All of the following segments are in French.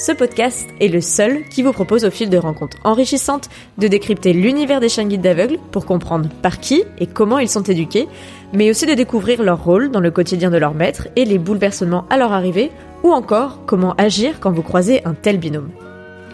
ce podcast est le seul qui vous propose au fil de rencontres enrichissantes de décrypter l'univers des chiens guides d'aveugles pour comprendre par qui et comment ils sont éduqués, mais aussi de découvrir leur rôle dans le quotidien de leur maître et les bouleversements à leur arrivée, ou encore comment agir quand vous croisez un tel binôme.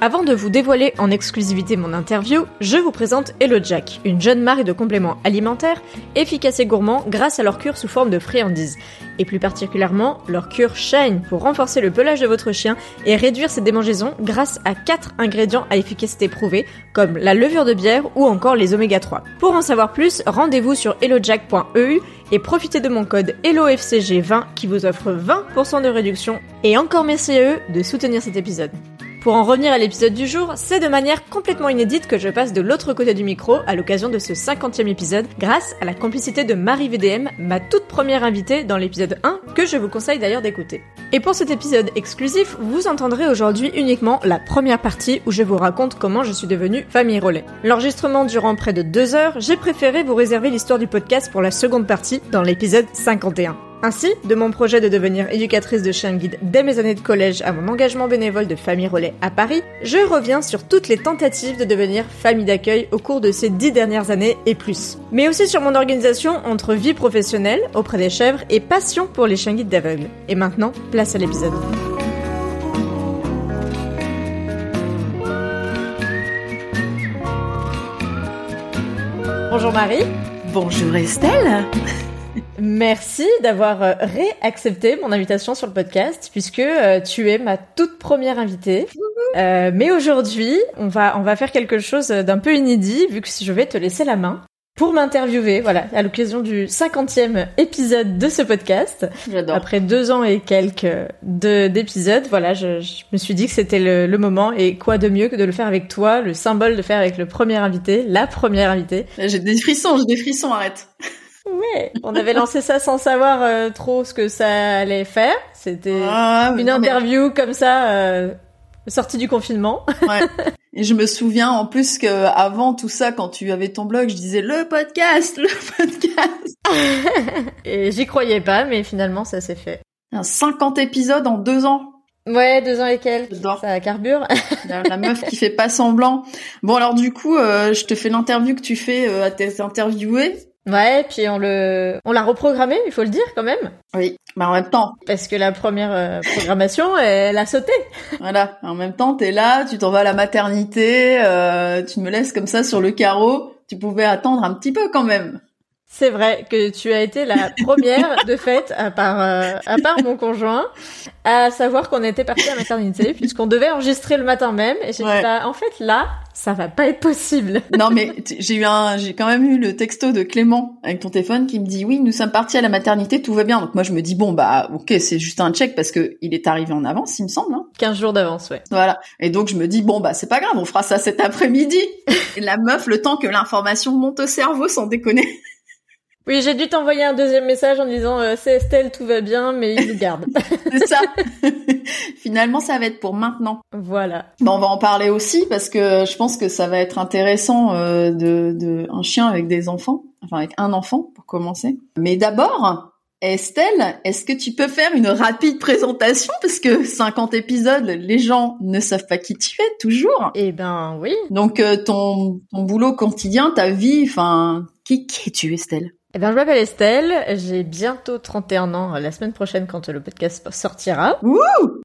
Avant de vous dévoiler en exclusivité mon interview, je vous présente Hello Jack, une jeune marque de compléments alimentaires efficaces et gourmands grâce à leur cure sous forme de friandises, et plus particulièrement leur cure Shine pour renforcer le pelage de votre chien et réduire ses démangeaisons grâce à 4 ingrédients à efficacité prouvée comme la levure de bière ou encore les oméga 3. Pour en savoir plus, rendez-vous sur hellojack.eu et profitez de mon code HelloFCG20 qui vous offre 20% de réduction et encore merci à eux de soutenir cet épisode. Pour en revenir à l'épisode du jour, c'est de manière complètement inédite que je passe de l'autre côté du micro à l'occasion de ce 50e épisode grâce à la complicité de Marie VDM, ma toute première invitée dans l'épisode 1 que je vous conseille d'ailleurs d'écouter. Et pour cet épisode exclusif, vous entendrez aujourd'hui uniquement la première partie où je vous raconte comment je suis devenue famille relais. L'enregistrement durant près de deux heures, j'ai préféré vous réserver l'histoire du podcast pour la seconde partie dans l'épisode 51. Ainsi, de mon projet de devenir éducatrice de chien guide dès mes années de collège à mon engagement bénévole de famille relais à Paris, je reviens sur toutes les tentatives de devenir famille d'accueil au cours de ces dix dernières années et plus. Mais aussi sur mon organisation entre vie professionnelle auprès des chèvres et passion pour les chiens guides d'aveugles. Et maintenant, place à l'épisode. Bonjour Marie. Bonjour Estelle. Merci d'avoir euh, réaccepté mon invitation sur le podcast puisque euh, tu es ma toute première invitée. Euh, mais aujourd'hui, on va on va faire quelque chose d'un peu inédit vu que je vais te laisser la main pour m'interviewer, voilà, à l'occasion du cinquantième épisode de ce podcast. J'adore. Après deux ans et quelques d'épisodes, voilà, je, je, me suis dit que c'était le, le, moment et quoi de mieux que de le faire avec toi, le symbole de faire avec le premier invité, la première invitée. J'ai des frissons, j'ai des frissons, arrête. Ouais, on avait lancé ça sans savoir euh, trop ce que ça allait faire. C'était ah, une interview mais... comme ça, euh, sortie du confinement. Ouais. Et je me souviens en plus que avant tout ça, quand tu avais ton blog, je disais le podcast, le podcast. et j'y croyais pas, mais finalement ça s'est fait. Un 50 épisodes en deux ans. Ouais, deux ans et quelques. Ça carbure. la, meuf qui fait pas semblant. Bon alors du coup, euh, je te fais l'interview que tu fais à tes interviewés. Ouais, puis on le, on l'a reprogrammé, il faut le dire quand même. Oui, mais en même temps. Parce que la première euh, programmation, elle a sauté. Voilà, en même temps, t'es là, tu t'en vas à la maternité, euh, tu me laisses comme ça sur le carreau. Tu pouvais attendre un petit peu quand même. C'est vrai que tu as été la première de fait, à part euh, à part mon conjoint, à savoir qu'on était parti à la maternité, puisqu'on devait enregistrer le matin même. Et j'ai dit bah, en fait là, ça va pas être possible. non mais j'ai eu un, j'ai quand même eu le texto de Clément avec ton téléphone qui me dit oui, nous sommes partis à la maternité, tout va bien. Donc moi je me dis bon bah ok, c'est juste un check parce que il est arrivé en avance, il me semble. Hein 15 jours d'avance, ouais. Voilà. Et donc je me dis bon bah c'est pas grave, on fera ça cet après-midi. et la meuf, le temps que l'information monte au cerveau, sans déconner. Oui, j'ai dû t'envoyer un deuxième message en disant euh, c'est Estelle, tout va bien, mais il nous garde. c'est ça. Finalement, ça va être pour maintenant. Voilà. Bon, on va en parler aussi parce que je pense que ça va être intéressant euh, de, de un chien avec des enfants, enfin avec un enfant pour commencer. Mais d'abord, Estelle, est-ce que tu peux faire une rapide présentation? Parce que 50 épisodes, les gens ne savent pas qui tu es toujours. Eh ben oui. Donc euh, ton ton boulot quotidien, ta vie, enfin qui qui es-tu Estelle? Eh ben, je m'appelle Estelle, j'ai bientôt 31 ans la semaine prochaine quand le podcast sortira. Wouh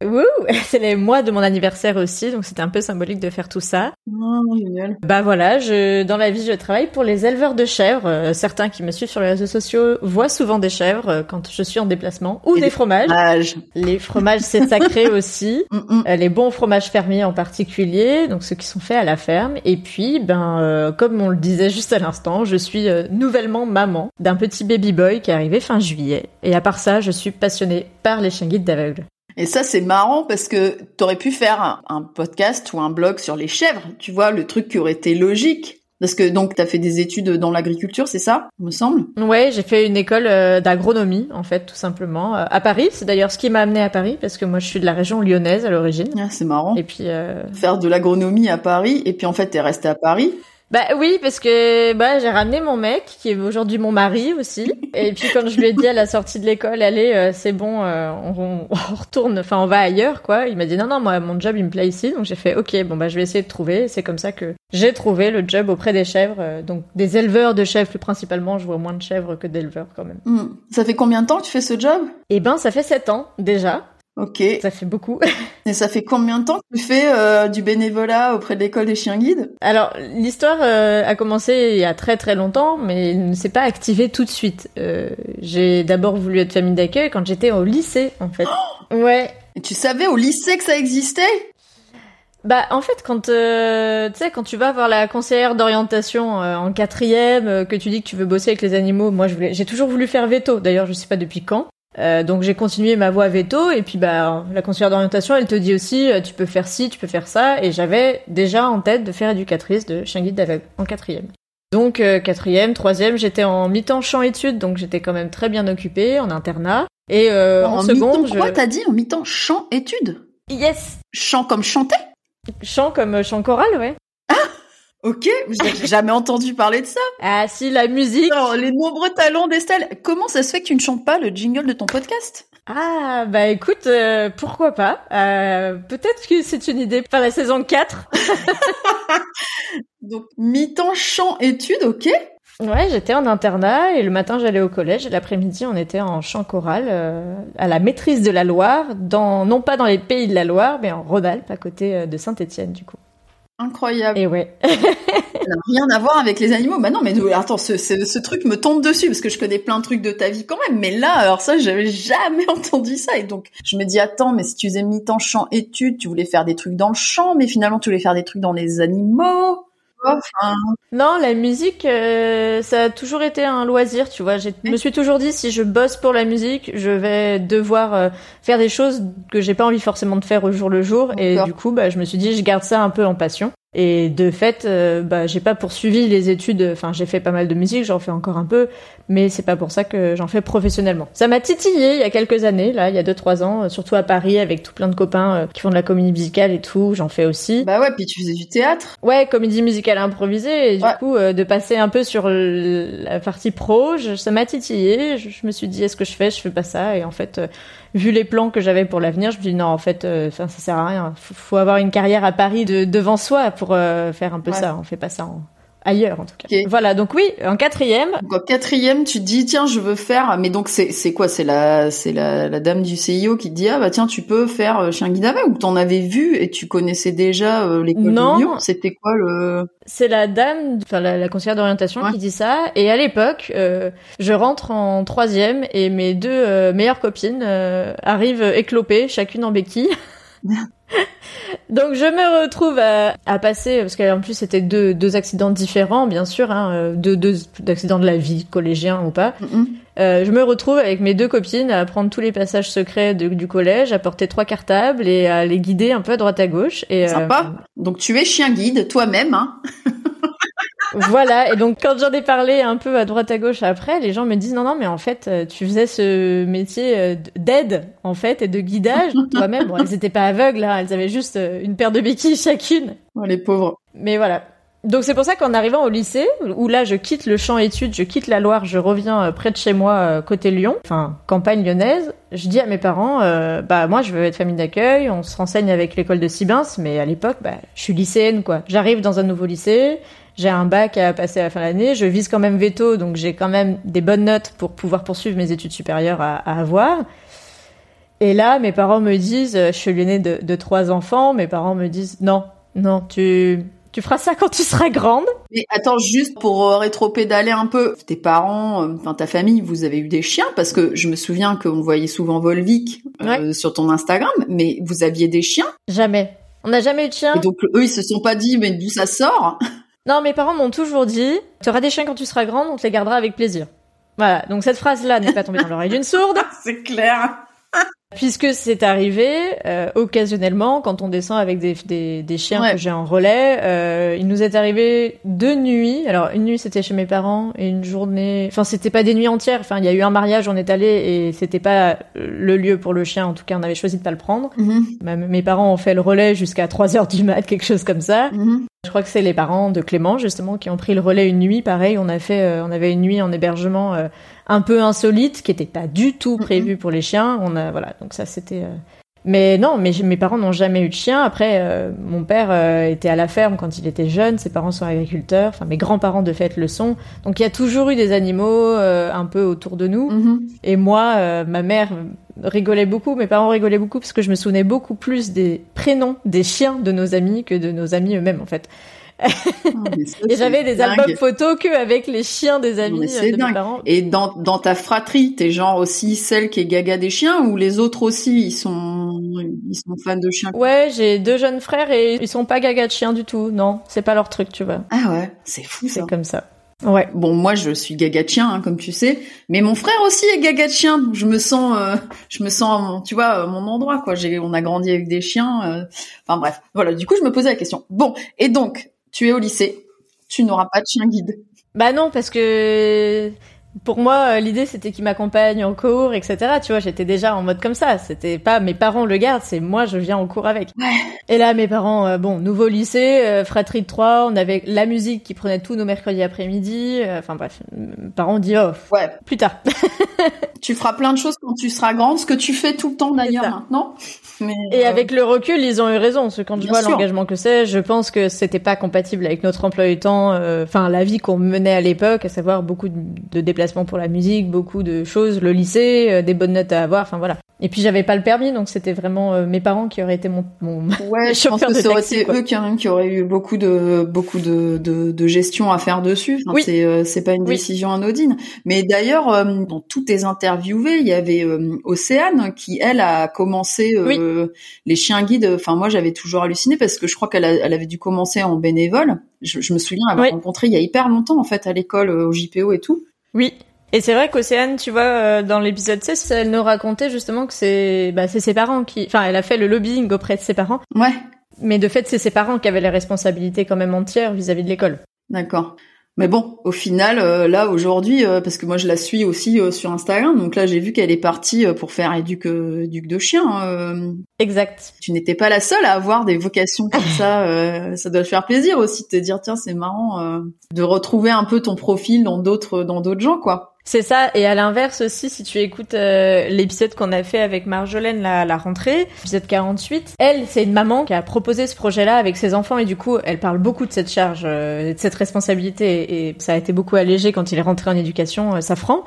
Wouh C'est les mois de mon anniversaire aussi, donc c'était un peu symbolique de faire tout ça. Oh, génial. Bah voilà, je, dans la vie, je travaille pour les éleveurs de chèvres. Euh, certains qui me suivent sur les réseaux sociaux voient souvent des chèvres euh, quand je suis en déplacement, ou des des fromages. Les fromages, c'est sacré aussi. Mm, mm. Euh, les bons fromages fermiers en particulier, donc ceux qui sont faits à la ferme. Et puis, ben, euh, comme on le disait juste à l'instant, je suis euh, nouvellement maman d'un petit baby boy qui est arrivé fin juillet. Et à part ça, je suis passionnée par les chiens guides d'aveugles. Et ça, c'est marrant parce que t'aurais pu faire un, un podcast ou un blog sur les chèvres. Tu vois, le truc qui aurait été logique. Parce que donc t'as fait des études dans l'agriculture, c'est ça, il me semble? Ouais, j'ai fait une école euh, d'agronomie, en fait, tout simplement, euh, à Paris. C'est d'ailleurs ce qui m'a amené à Paris, parce que moi, je suis de la région lyonnaise à l'origine. Ah, c'est marrant. Et puis, euh, Faire de l'agronomie à Paris et puis en fait t'es resté à Paris. Bah oui, parce que bah j'ai ramené mon mec qui est aujourd'hui mon mari aussi. Et puis quand je lui ai dit à la sortie de l'école, allez, euh, c'est bon, euh, on, on retourne, enfin on va ailleurs quoi. Il m'a dit non non moi mon job il me plaît ici, donc j'ai fait ok bon bah je vais essayer de trouver. C'est comme ça que j'ai trouvé le job auprès des chèvres, euh, donc des éleveurs de chèvres plus principalement. Je vois moins de chèvres que d'éleveurs quand même. Hmm. Ça fait combien de temps que tu fais ce job? Et ben ça fait sept ans déjà, Ok. Et ça fait beaucoup. ça fait combien de temps que tu fais euh, du bénévolat auprès de l'école des chiens guides? Alors, l'histoire euh, a commencé il y a très très longtemps, mais elle ne s'est pas activée tout de suite. Euh, j'ai d'abord voulu être famille d'accueil quand j'étais au lycée, en fait. ouais. Et tu savais au lycée que ça existait? Bah, en fait, quand euh, tu sais, quand tu vas voir la conseillère d'orientation euh, en quatrième, euh, que tu dis que tu veux bosser avec les animaux, moi, je voulais, j'ai toujours voulu faire veto. D'ailleurs, je sais pas depuis quand. Euh, donc j'ai continué ma voie veto et puis bah la conseillère d'orientation elle te dit aussi euh, tu peux faire ci tu peux faire ça. Et j'avais déjà en tête de faire éducatrice de chien guide d'aveugle en quatrième. Donc euh, quatrième troisième j'étais en mi-temps champ études donc j'étais quand même très bien occupée en internat. Et euh, en, seconde mi-temps, quoi je... t'as dit en mi-temps chant études? Yes. Chant comme chanter? Chant comme chant choral ouais Ok, j'ai jamais entendu parler de ça? ah si la musique Alors, les nombreux talents d'Estelle. Comment ça se fait que tu ne chantes pas le jingle de ton podcast? Ah, bah écoute, euh, pourquoi pas? Euh, Peut-être que c'est une idée pour la saison 4. Donc, mi-temps chant études, ok Ouais, j'étais en internat et le matin j'allais au collège et l'après-midi on était en chant choral euh, à la maîtrise de la Loire, dans non pas dans les pays de la Loire, mais en Rhône-Alpes à côté euh, de Saint-Étienne du coup. Incroyable. Et ouais. Ça n'a rien à voir avec les animaux. Bah non, mais attends, ce, ce, ce truc me tombe dessus parce que je connais plein de trucs de ta vie quand même. Mais là, alors ça, j'avais jamais entendu ça. Et donc, je me dis, attends, mais si tu faisais mi-temps chant études, tu voulais faire des trucs dans le champ, mais finalement, tu voulais faire des trucs dans les animaux. Enfin, Non, la musique, euh, ça a toujours été un loisir, tu vois. Je me suis toujours dit, si je bosse pour la musique, je vais devoir euh, faire des choses que j'ai pas envie forcément de faire au jour le jour. Et du coup, bah, je me suis dit, je garde ça un peu en passion. Et de fait, euh, bah, j'ai pas poursuivi les études. Enfin, j'ai fait pas mal de musique, j'en fais encore un peu, mais c'est pas pour ça que j'en fais professionnellement. Ça m'a titillé il y a quelques années, là, il y a deux trois ans, euh, surtout à Paris, avec tout plein de copains euh, qui font de la comédie musicale et tout. J'en fais aussi. bah ouais, puis tu faisais du théâtre. Ouais, comédie musicale improvisée, et du Ouais. coup, euh, de passer un peu sur la partie pro, je- ça m'a titillé. Je, je me suis dit, est-ce que je fais, je fais pas ça Et en fait, vu les plans que j'avais pour l'avenir, je me dis non, en fait, euh, enfin, ça sert à rien. Faut, faut avoir une carrière à Paris de, devant soi pour euh, faire un peu Ouais. ça. On fait pas ça en- ailleurs, en tout cas. Voilà, donc oui, en quatrième, Donc, en quatrième, tu te dis, tiens, je veux faire, mais donc, c'est, c'est quoi? C'est la, c'est la, la dame du CIO qui te dit, ah, bah, tiens, tu peux faire euh, chien guide aveugle, ou t'en avais vu et tu connaissais déjà euh, l'école Non. de Lyon. C'était quoi le, c'est la dame, enfin la, la conseillère d'orientation Ouais. qui dit ça. Et à l'époque, euh, je rentre en troisième et mes deux euh, meilleures copines euh, arrivent éclopées, chacune en béquille. Donc je me retrouve à, à passer, parce qu'en plus c'était deux, deux accidents différents, bien sûr, hein, euh, deux, deux accidents de la vie, collégiens ou pas. Mhm. Euh, je me retrouve avec mes deux copines à prendre tous les passages secrets de- du collège, à porter trois cartables et à les guider un peu à droite à gauche. Et, euh, Sympa. Donc, tu es chien guide, toi-même, hein. Voilà, et donc quand j'en ai parlé un peu à droite à gauche après, les gens me disent non non mais en fait euh, tu faisais ce métier euh, d'aide en fait et de guidage toi-même. Bon, elles étaient pas aveugles, hein, elles avaient juste euh, une paire de béquilles chacune. Oh, les pauvres. Mais voilà. Donc c'est pour ça qu'en arrivant au lycée, où là je quitte le champ études, je quitte la Loire, je reviens euh, près de chez moi, euh, côté Lyon, enfin campagne lyonnaise, je dis à mes parents, euh, bah moi je veux être famille d'accueil, on se renseigne avec l'école de Sibins, mais à l'époque, bah, je suis lycéenne quoi. J'arrive dans un nouveau lycée, j'ai un bac à passer à la fin de l'année, je vise quand même veto, donc j'ai quand même des bonnes notes pour pouvoir poursuivre mes études supérieures à, avoir. Et là, mes parents me disent, je suis l'aînée de trois enfants, mes parents me disent, non, non, tu tu feras ça quand tu seras grande. Mais attends, juste pour euh, rétro-pédaler un peu, tes parents, euh, enfin ta famille, vous avez eu des chiens? Parce que je me souviens qu'on voyait souvent Volvic euh, sur ton Instagram, mais vous aviez des chiens? Jamais. On n'a jamais eu de chien. Et donc eux, ils se sont pas dit, mais d'où ça sort? Non, mes parents m'ont toujours dit, tu auras des chiens quand tu seras grande, on te les gardera avec plaisir. Voilà, donc cette phrase-là n'est pas tombée dans l'oreille d'une sourde. C'est clair. Puisque c'est arrivé euh, occasionnellement quand on descend avec des, des, des chiens que j'ai en relais, euh, il nous est arrivé deux nuits. Alors une nuit c'était chez mes parents et une journée, enfin c'était pas des nuits entières. Enfin il y a eu un mariage, on est allé et c'était pas le lieu pour le chien. En tout cas on avait choisi de pas le prendre. Mhm. Mes parents ont fait le relais jusqu'à 3 heures du mat, quelque chose comme ça. Mhm. Je crois que c'est les parents de Clément justement qui ont pris le relais une nuit. Pareil, on a fait, euh, on avait une nuit en hébergement euh, un peu insolite, qui était pas du tout prévu pour les chiens. On a voilà, donc ça c'était. euh, Mais non, mais mes parents n'ont jamais eu de chien. Après, euh, mon père euh, était à la ferme quand il était jeune. Ses parents sont agriculteurs. Enfin, mes grands-parents de fait le sont. Donc il y a toujours eu des animaux euh, un peu autour de nous. Mhm. Et moi, ma mère rigolait beaucoup, mes parents rigolaient beaucoup parce que je me souvenais beaucoup plus des prénoms des chiens de nos amis que de nos amis eux-mêmes en fait. Ah, Et j'avais des dingue. albums photos que avec les chiens des amis c'est euh, de dingue. mes parents. Et dans, dans ta fratrie, t'es genre aussi celle qui est gaga des chiens ou les autres aussi, ils sont, ils sont fans de chiens? Ouais, j'ai deux jeunes frères et ils sont pas gaga de chiens du tout. Non, c'est pas leur truc, tu vois. Ah ouais, c'est fou ça. C'est comme ça. Ouais. Bon, moi, je suis gaga de chien, hein, comme tu sais, mais mon frère aussi est gaga de chien. donc Je me sens, euh, je me sens, mon- tu vois, à mon endroit, quoi. J'ai, on a grandi avec des chiens. euh, Enfin bref, voilà. Du coup, je me posais la question. Bon, et donc, tu es au lycée, tu n'auras pas de chien guide. Bah non, parce que pour moi, euh, l'idée c'était qu'ils m'accompagnent en cours, etc. Tu vois, j'étais déjà en mode comme ça. C'était pas mes parents le gardent, c'est moi je viens en cours avec. Ouais. Et là, mes parents, euh, bon, nouveau lycée, euh, fratrie de trois, on avait la musique qui prenait tous nos mercredis après-midi. euh, Enfin bref, mes parents dit oh, Ouais. plus tard. Tu feras plein de choses quand tu seras grande, ce que tu fais tout le temps d'ailleurs maintenant. Mais Et avec le recul, ils ont eu raison. Parce que quand je Bien vois sûr. l'engagement que c'est, je pense que c'était pas compatible avec notre emploi du temps, enfin la vie qu'on menait à l'époque, à savoir beaucoup de, de déplacements pour la musique, beaucoup de choses, le lycée, euh, des bonnes notes à avoir, enfin voilà. Et puis j'avais pas le permis, donc c'était vraiment euh, mes parents qui auraient été mon, mon... Ouais, Les je pense que ça aurait été eux qui, qui auraient eu beaucoup de beaucoup de, de, de gestion à faire dessus. Enfin, Oui. C'est euh, c'est pas une Oui. décision anodine. Mais d'ailleurs, euh, dans tous tes interviewés, il y avait euh, Océane qui elle a commencé euh, les chiens guides. Enfin moi j'avais toujours halluciné parce que je crois qu'elle elle avait dû commencer en bénévole. Je, je me souviens avoir Oui. rencontré il y a hyper longtemps en fait à l'école euh, au JPO et tout. Oui. Et c'est vrai qu'Océane, tu vois, euh, dans l'épisode 16, elle nous racontait justement que c'est bah, c'est ses parents qui... Enfin, elle a fait le lobbying auprès de ses parents, Ouais, mais de fait, c'est ses parents qui avaient les responsabilités quand même entières vis-à-vis de l'école. D'accord. Mais bon, au final, euh, là aujourd'hui, euh, parce que moi je la suis aussi euh, sur Instagram, donc là j'ai vu qu'elle est partie euh, pour faire éduque, euh, éduque de chien. euh, Exact. tu n'étais pas la seule à avoir des vocations comme ça. euh, ça doit te faire plaisir aussi de te dire tiens c'est marrant euh, de retrouver un peu ton profil dans d'autres dans d'autres gens quoi. C'est ça, et à l'inverse aussi, si tu écoutes euh, l'épisode qu'on a fait avec Marjolaine la, la rentrée, épisode 48, elle, c'est une maman qui a proposé ce projet-là avec ses enfants, et du coup, elle parle beaucoup de cette charge, euh, de cette responsabilité, et ça a été beaucoup allégé quand il est rentré en éducation, euh, Safran.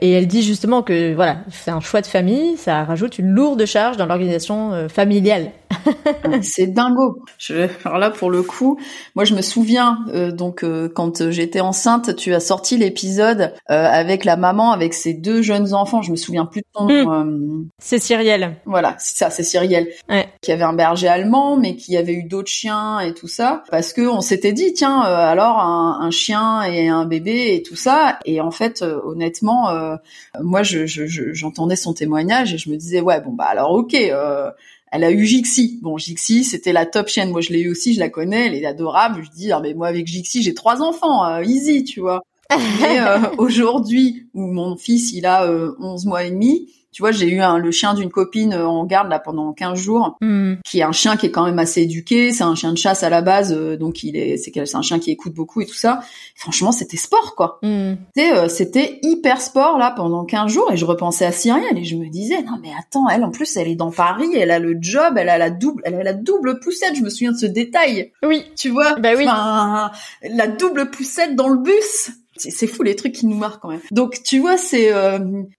Et elle dit justement que voilà, c'est un choix de famille, ça rajoute une lourde charge dans l'organisation euh, familiale. c'est dingo. Je, alors là pour le coup, moi je me souviens euh, donc euh, quand j'étais enceinte, tu as sorti l'épisode euh, avec la maman avec ses deux jeunes enfants. Je me souviens plus de ton nom. euh, C'est Cyrielle. Voilà, c'est ça, c'est Cyrielle, Ouais. qui avait un berger allemand, mais qui avait eu d'autres chiens et tout ça, parce que on s'était dit, tiens, alors un, un chien et un bébé et tout ça, et en fait, honnêtement, euh, moi, je, je- je- j'entendais son témoignage et je me disais, ouais, bon bah alors ok. euh, elle a eu Jixi. Bon, Jixi, c'était la top chienne. Moi, je l'ai eu aussi, je la connais, elle est adorable. Je dis, ah, mais moi, avec Jixi, j'ai trois enfants, euh, easy, tu vois. Mais euh, aujourd'hui, où mon fils, il a euh, 11 mois et demi, Tu vois, j'ai eu un, le chien d'une copine euh, en garde là pendant 15 jours, Hmm. qui est un chien qui est quand même assez éduqué. C'est un chien de chasse à la base, euh, donc il est, c'est, c'est un chien qui écoute beaucoup et tout ça. Franchement, c'était sport quoi. Tu sais, euh, c'était hyper sport là pendant 15 jours et je repensais à Cyrielle et je me disais non mais attends, elle en plus elle est dans Paris, elle a le job, elle a la double, elle a la double poussette. Je me souviens de ce détail. Oui. Tu vois? Bah oui. Enfin, la double poussette dans le bus. C'est c'est fou les trucs qui nous marquent quand même. Donc tu vois, c'est euh,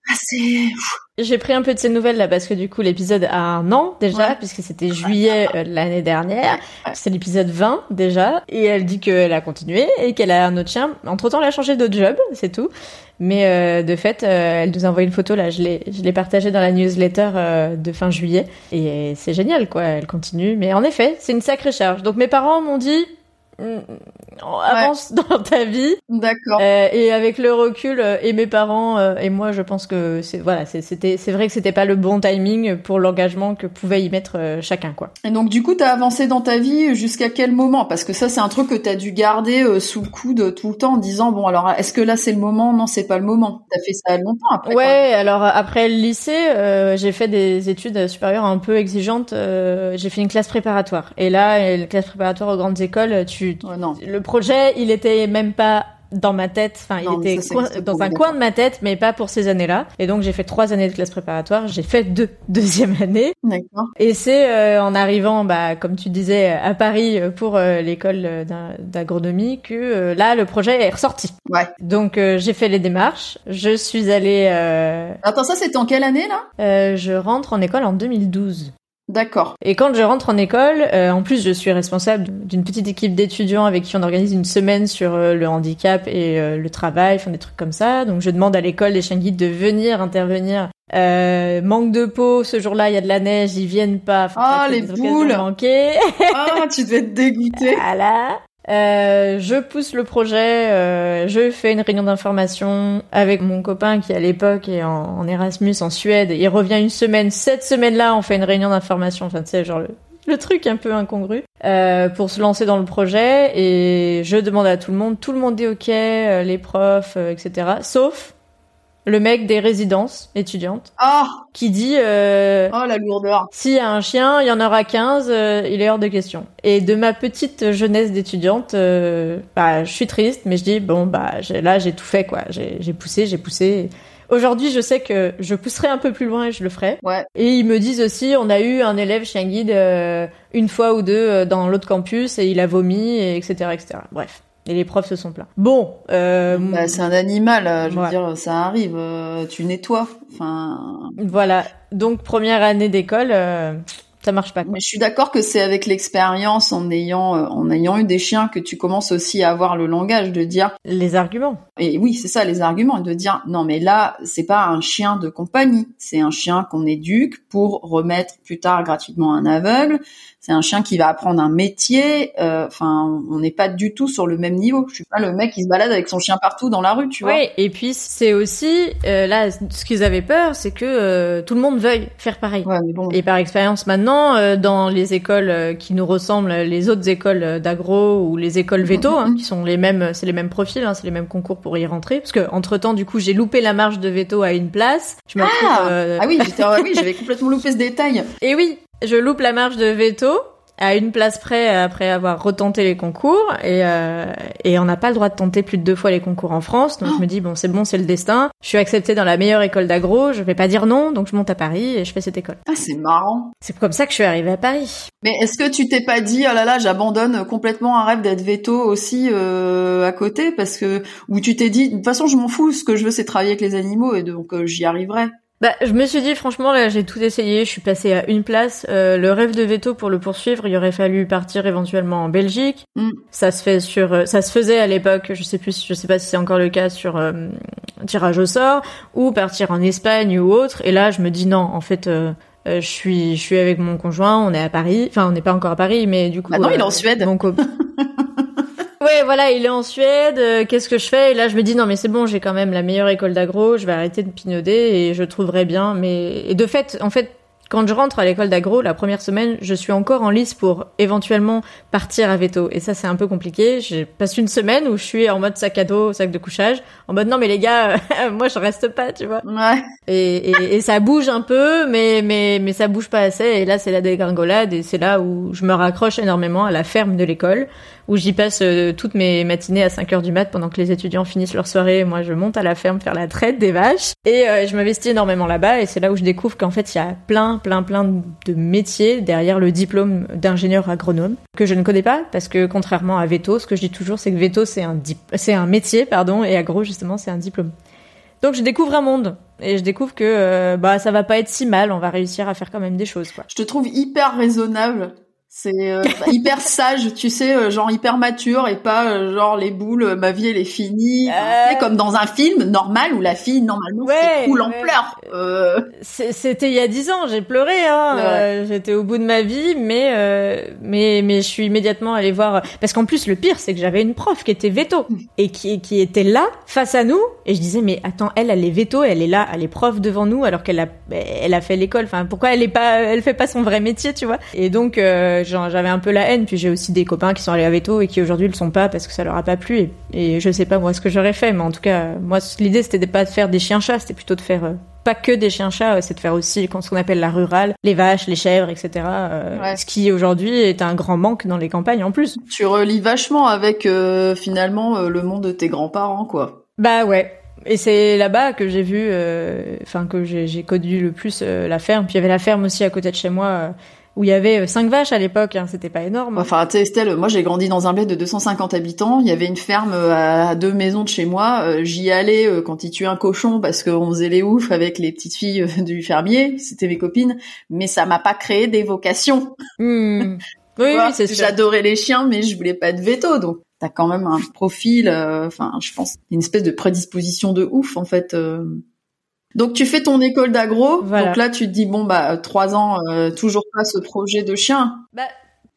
ah, c'est J'ai pris un peu de ces nouvelles là parce que du coup l'épisode a un an déjà Ouais. puisque c'était juillet euh, de l'année dernière. C'est l'épisode 20 déjà et elle dit qu'elle a continué et qu'elle a un autre chien. Entre temps elle a changé de job, c'est tout. Mais euh, de fait, euh, elle nous a envoyé une photo là, je l'ai je l'ai partagée dans la newsletter euh, de fin juillet et c'est génial quoi, elle continue. Mais en effet, c'est une sacrée charge. Donc mes parents m'ont dit Mm, avance dans ta vie d'accord. euh, et avec le recul euh, et mes parents euh, et moi, je pense que c'est voilà, c'était c'est vrai que c'était pas le bon timing pour l'engagement que pouvait y mettre euh, chacun quoi. Et donc du coup, t'as avancé dans ta vie jusqu'à quel moment? Parce que ça, c'est un truc que t'as dû garder euh, sous le coude tout le temps en disant bon alors est-ce que là c'est le moment? Non, c'est pas le moment. T'as fait ça longtemps après. quoi. Ouais, alors euh, après le lycée, euh, j'ai fait des études supérieures un peu exigeantes. euh, j'ai fait une classe préparatoire et là, euh, la classe préparatoire aux grandes écoles, tu Ouais, non. le projet, il était même pas dans ma tête, enfin il était ça, coin- dans un coin de ma tête, mais pas pour ces années-là. Et donc j'ai fait trois années de classe préparatoire, j'ai fait deux deuxième année. D'accord. Et c'est euh, en arrivant, bah, comme tu disais, à Paris euh, pour euh, l'école euh, d'agronomie que euh, là le projet est ressorti. Ouais. Donc euh, j'ai fait les démarches, je suis allée, euh, Attends, ça c'était en quelle année là? euh, je rentre en école en 2012. D'accord. Et quand je rentre en école, euh, en plus je suis responsable d'une petite équipe d'étudiants avec qui on organise une semaine sur euh, le handicap et euh, le travail, enfin des trucs comme ça. Donc je demande à l'école des chiens guides de venir intervenir. Euh, manque de peau, ce jour-là il y a de la neige, ils viennent pas. Ah, fait les boules. Ah, tu devais être dégoûté. Voilà. Euh, je pousse le projet, euh, je fais une réunion d'information avec mon copain qui à l'époque est en, Erasmus en Suède. Il revient une semaine. Cette semaine-là, on fait une réunion d'information. Enfin, tu sais, genre le, le truc un peu incongru euh, pour se lancer dans le projet. Et je demande à tout le monde. Tout le monde dit OK, euh, les profs, euh, etc. Sauf le mec des résidences étudiantes Ah, qui dit euh, oh la lourdeur. s'il y a un chien, il y en aura 15, euh, il est hors de question. Et de ma petite jeunesse d'étudiante, euh, bah, je suis triste, mais je dis, bon, bah, j'ai- là, j'ai tout fait, quoi. J'ai j'ai poussé, j'ai poussé. Aujourd'hui, je sais que je pousserai un peu plus loin et je le ferai. Ouais. Et ils me disent aussi, on a eu un élève chien guide euh, une fois ou deux euh, dans l'autre campus et il a vomi, et etc., etc. Bref. Et les profs se sont plaints. Bon, euh, Bah, c'est un animal, euh, je veux Ouais. dire, ça arrive. euh, tu nettoies. Enfin, voilà. Donc, première année d'école, euh, ça marche pas. quoi. mais je suis d'accord que c'est avec l'expérience, en ayant, euh, en ayant eu des chiens, que tu commences aussi à avoir le langage de dire. Les arguments. Et oui, c'est ça les arguments, de dire non, mais là, c'est pas un chien de compagnie, c'est un chien qu'on éduque pour remettre plus tard gratuitement un aveugle. C'est un chien qui va apprendre un métier. euh, Enfin, on n'est pas du tout sur le même niveau. Je suis pas le mec qui se balade avec son chien partout dans la rue, tu vois. Oui, et puis c'est aussi euh, là ce qu'ils avaient peur, c'est que tout le monde veuille faire pareil. Ouais, mais bon. Et par expérience maintenant, euh, dans les écoles euh, qui nous ressemblent, les autres écoles d'agro ou les écoles veto, hein, qui sont les mêmes, c'est les mêmes profils, hein, c'est les mêmes concours pour y rentrer. Parce que entre temps, du coup, j'ai loupé la marge de veto à une place. Je Ah, euh, ah oui, ah oui, j'avais complètement loupé ce détail. et oui, je loupe la marge de veto à une place près après avoir retenté les concours et euh, et on n'a pas le droit de tenter plus de deux fois les concours en France. Donc je me dis bon c'est bon c'est le destin. Je suis acceptée dans la meilleure école d'agro. Je vais pas dire non donc je monte à Paris et je fais cette école. Ah, c'est marrant. c'est comme ça que je suis arrivée à Paris. Mais est-ce que tu t'es pas dit, oh là là, j'abandonne complètement un rêve d'être veto aussi euh, à côté, parce que ou tu t'es dit, de toute façon, je m'en fous, ce que je veux, c'est travailler avec les animaux, et donc euh, j'y arriverai. Bah je me suis dit franchement là j'ai tout essayé je suis passée à une place Euh, le rêve de veto pour le poursuivre il aurait fallu partir éventuellement en Belgique Mm. ça se fait sur euh, ça se faisait à l'époque je sais plus je sais pas si c'est encore le cas sur euh, tirage au sort ou partir en Espagne ou autre et là je me dis non en fait euh, euh, je suis je suis avec mon conjoint on est à Paris enfin on n'est pas encore à Paris mais du coup Maintenant, euh, il est en Suède. mon co- Ouais, voilà, il est en Suède. euh, Qu'est-ce que je fais? Et là, je me dis non, mais c'est bon, j'ai quand même la meilleure école d'agro. Je vais arrêter de pinauder et je trouverai bien. Mais et de fait, en fait, quand je rentre à l'école d'agro, la première semaine, je suis encore en lice pour éventuellement partir à veto. Et ça, c'est un peu compliqué. Je passe une semaine où je suis en mode sac à dos, sac de couchage, en mode non mais les gars, moi je reste pas, tu vois. Ouais. Et, et, et, ça bouge un peu, mais mais mais ça bouge pas assez. Et là, c'est la dégringolade et c'est là où je me raccroche énormément à la ferme de l'école où j'y passe euh, toutes mes matinées à 5 heures du mat pendant que les étudiants finissent leur soirée. Moi, je monte à la ferme faire la traite des vaches et euh, je m'investis énormément là-bas. Et c'est là où je découvre qu'en fait, il y a plein, plein, plein de métiers derrière le diplôme d'ingénieur agronome que je ne connais pas parce que contrairement à Veto, ce que je dis toujours, c'est que Veto c'est un c'est un métier, pardon, et agro justement c'est un diplôme. Donc je découvre un monde et je découvre que euh, bah ça va pas être si mal, on va réussir à faire quand même des choses quoi. Je te trouve hyper raisonnable c'est euh, hyper sage, tu sais, euh, genre hyper mature et pas euh, genre les boules, ma vie elle est finie. comme dans un film normal où la fille normalement ouais, cool en pleurs. C'était il y a dix ans, j'ai pleuré. Hein, J'étais au bout de ma vie, mais mais mais je suis immédiatement allée voir parce qu'en plus le pire c'est que j'avais une prof qui était veto mm. et qui qui était là face à nous et je disais mais attends elle elle est veto, elle est là, elle est prof devant nous alors qu'elle a elle a fait l'école. Enfin pourquoi elle est pas elle fait pas son vrai métier tu vois? Et donc j'avais un peu la haine. Puis j'ai aussi des copains qui sont allés à Veto et qui aujourd'hui le sont pas parce que ça leur a pas plu. Et, et je sais pas moi ce que j'aurais fait, mais en tout cas, moi l'idée c'était pas de faire des chiens-chats, c'était plutôt de faire euh, pas que des chiens-chats, euh, c'est de faire aussi ce qu'on appelle la rurale, les vaches, les chèvres, etc. Euh, ce qui aujourd'hui est un grand manque dans les campagnes en plus. Tu relis vachement avec finalement le monde de tes grands-parents, quoi. Bah ouais, et c'est là-bas que j'ai vu, enfin que j'ai connu le plus la ferme. Puis il y avait la ferme aussi à côté de chez moi où il y avait euh, cinq vaches à l'époque, hein, c'était pas énorme. Enfin, tu sais Estelle, moi j'ai grandi dans un bled de 250 habitants, il y avait une ferme euh, à deux maisons de chez moi, euh, j'y allais quand ils tuaient un cochon parce qu'on faisait les oufs avec les petites filles du fermier, c'était mes copines, mais ça m'a pas créé des vocations. Hmm. Oui, oui c'est J'adorais les chiens, mais je voulais pas de veto, donc t'as quand même un profil, enfin, je pense, une espèce de prédisposition de ouf en fait. Donc tu fais ton école d'agro. Donc là tu te dis bon bah trois ans euh, toujours pas ce projet de chien. Bah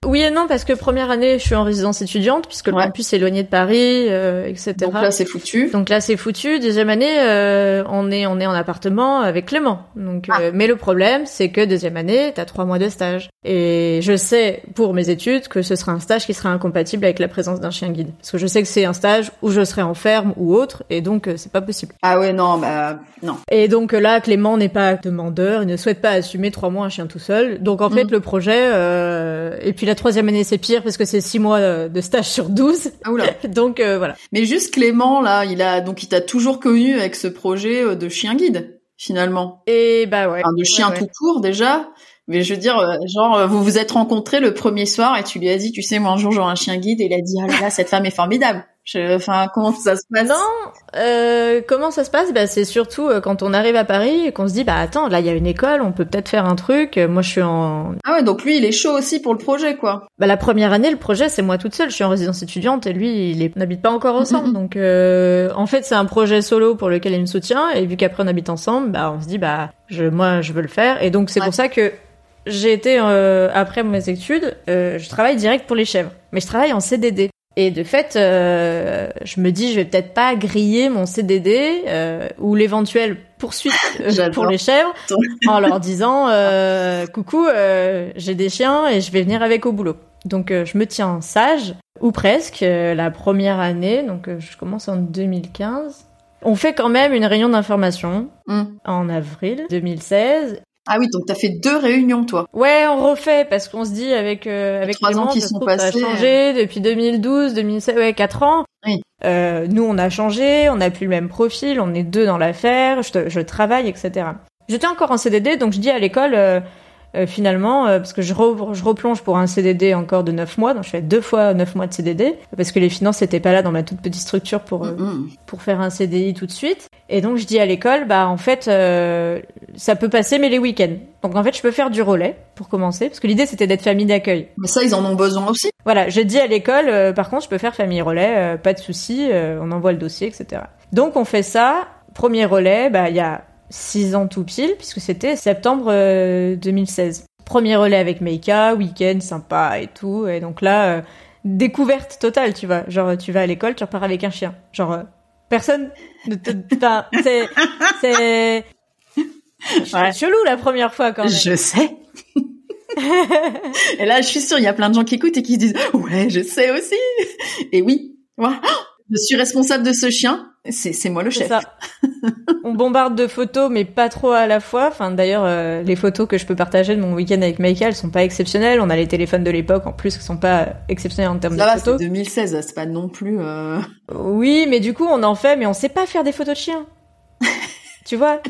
oui et non parce que première année je suis en résidence étudiante puisque le campus est éloigné de Paris, euh, etc. Donc là c'est foutu. Donc là c'est foutu. Deuxième année euh, on est on est en appartement avec Clément. Donc ah. euh, mais le problème c'est que deuxième année t'as trois mois de stage et je sais pour mes études que ce sera un stage qui sera incompatible avec la présence d'un chien guide parce que je sais que c'est un stage où je serai en ferme ou autre et donc c'est pas possible. Ah ouais non bah non. Et donc là Clément n'est pas demandeur, il ne souhaite pas assumer trois mois un chien tout seul. Donc en fait mm. le projet et puis la troisième année, c'est pire parce que c'est six mois de stage sur 12. Ah, oula. donc euh, voilà. Mais juste Clément là, il a donc il t'a toujours connu avec ce projet euh, de chien guide finalement. Et bah ouais. de chien tout court déjà. Mais je veux dire, euh, genre, vous vous êtes rencontrés le premier soir et tu lui as dit, tu sais, moi un jour j'aurai un chien guide et il a dit, ah là là, cette femme est formidable. Enfin, comment ça se passe? Non, euh, comment ça se passe? Bah, c'est surtout euh, quand on arrive à Paris et qu'on se dit, bah attends, là il y a une école, on peut peut-être faire un truc. Moi, je suis en. Ah ouais, donc lui, il est chaud aussi pour le projet, quoi. Bah la première année, le projet, c'est moi toute seule. Je suis en résidence étudiante et lui, il n'habite pas encore ensemble. donc, euh, en fait, c'est un projet solo pour lequel il me soutient. Et vu qu'après on habite ensemble, bah on se dit, bah je, moi, je veux le faire. Et donc c'est pour ça que j'ai été euh, après mes études, euh, je travaille direct pour les chèvres, mais je travaille en CDD. Et de fait, euh, je me dis, je vais peut-être pas griller mon CDD euh, ou l'éventuelle poursuite euh, pour les chèvres en leur disant, euh, coucou, j'ai des chiens et je vais venir avec au boulot. Donc je me tiens sage ou presque la première année. Donc je commence en 2015. On fait quand même une réunion d'information mm. en avril 2016 ah oui, donc t'as fait deux réunions, toi. Ouais, on refait parce qu'on se dit avec euh, avec trois ans qui sont passés. Ça a changé depuis 2012, 2016, ouais, quatre ans. Oui. Euh, nous, on a changé, on n'a plus le même profil, on est deux dans l'affaire, je, je travaille, etc. J'étais encore en CDD, donc je dis à l'école. Euh, euh, finalement, euh, parce que je, je, replonge pour un CDD encore de 9 mois, donc je fais deux fois 9 mois de CDD, parce que les finances n'étaient pas là dans ma toute petite structure pour, euh, pour faire un CDI tout de suite. Et donc je dis à l'école, bah en fait, ça peut passer, mais les week-ends. Donc en fait, je peux faire du relais pour commencer, parce que l'idée c'était d'être famille d'accueil. Mais ça, ils en ont besoin aussi. Voilà, je dis à l'école, par contre, je peux faire famille relais, pas de souci, on envoie le dossier, etc. Donc on fait ça. Premier relais, bah il y a six ans tout pile, puisque c'était septembre 2016. Euh, Premier relais avec Meika, week-end sympa et tout. Et donc là, euh, découverte totale, tu vois. Genre, tu vas à l'école, tu repars avec un chien. Genre, euh, personne ne te... c'est... c'est... Ouais. Chelou la première fois quand même. Je sais. et là, je suis sûre, il y a plein de gens qui écoutent et qui se disent ouais, je sais aussi. Et oui. Je suis responsable de ce chien. C'est moi le chef. Ça. On bombarde de photos, mais pas trop à la fois. Enfin, d'ailleurs, euh, les photos que je peux partager de mon week-end avec Michael sont pas exceptionnelles. On a les téléphones de l'époque en plus qui sont pas exceptionnels en termes ça de va, photos. C'est 2016, c'est pas non plus. Euh... Oui, mais du coup, on en fait, mais on sait pas faire des photos de chiens. tu vois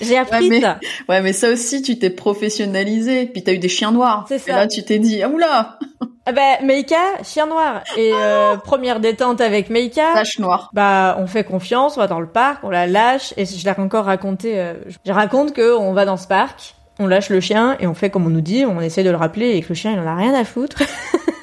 J'ai appris ouais, mais, ça. Ouais, mais ça aussi, tu t'es professionnalisé. Puis t'as eu des chiens noirs. C'est ça. Et là, tu t'es dit, ah oula ah bah, Meika, chien noir. Et euh, première détente avec Meika. Tache noire. Bah, on fait confiance, on va dans le parc, on la lâche. Et je l'ai encore raconté. Euh, je raconte que on va dans ce parc, on lâche le chien et on fait comme on nous dit. On essaie de le rappeler et que le chien il en a rien à foutre.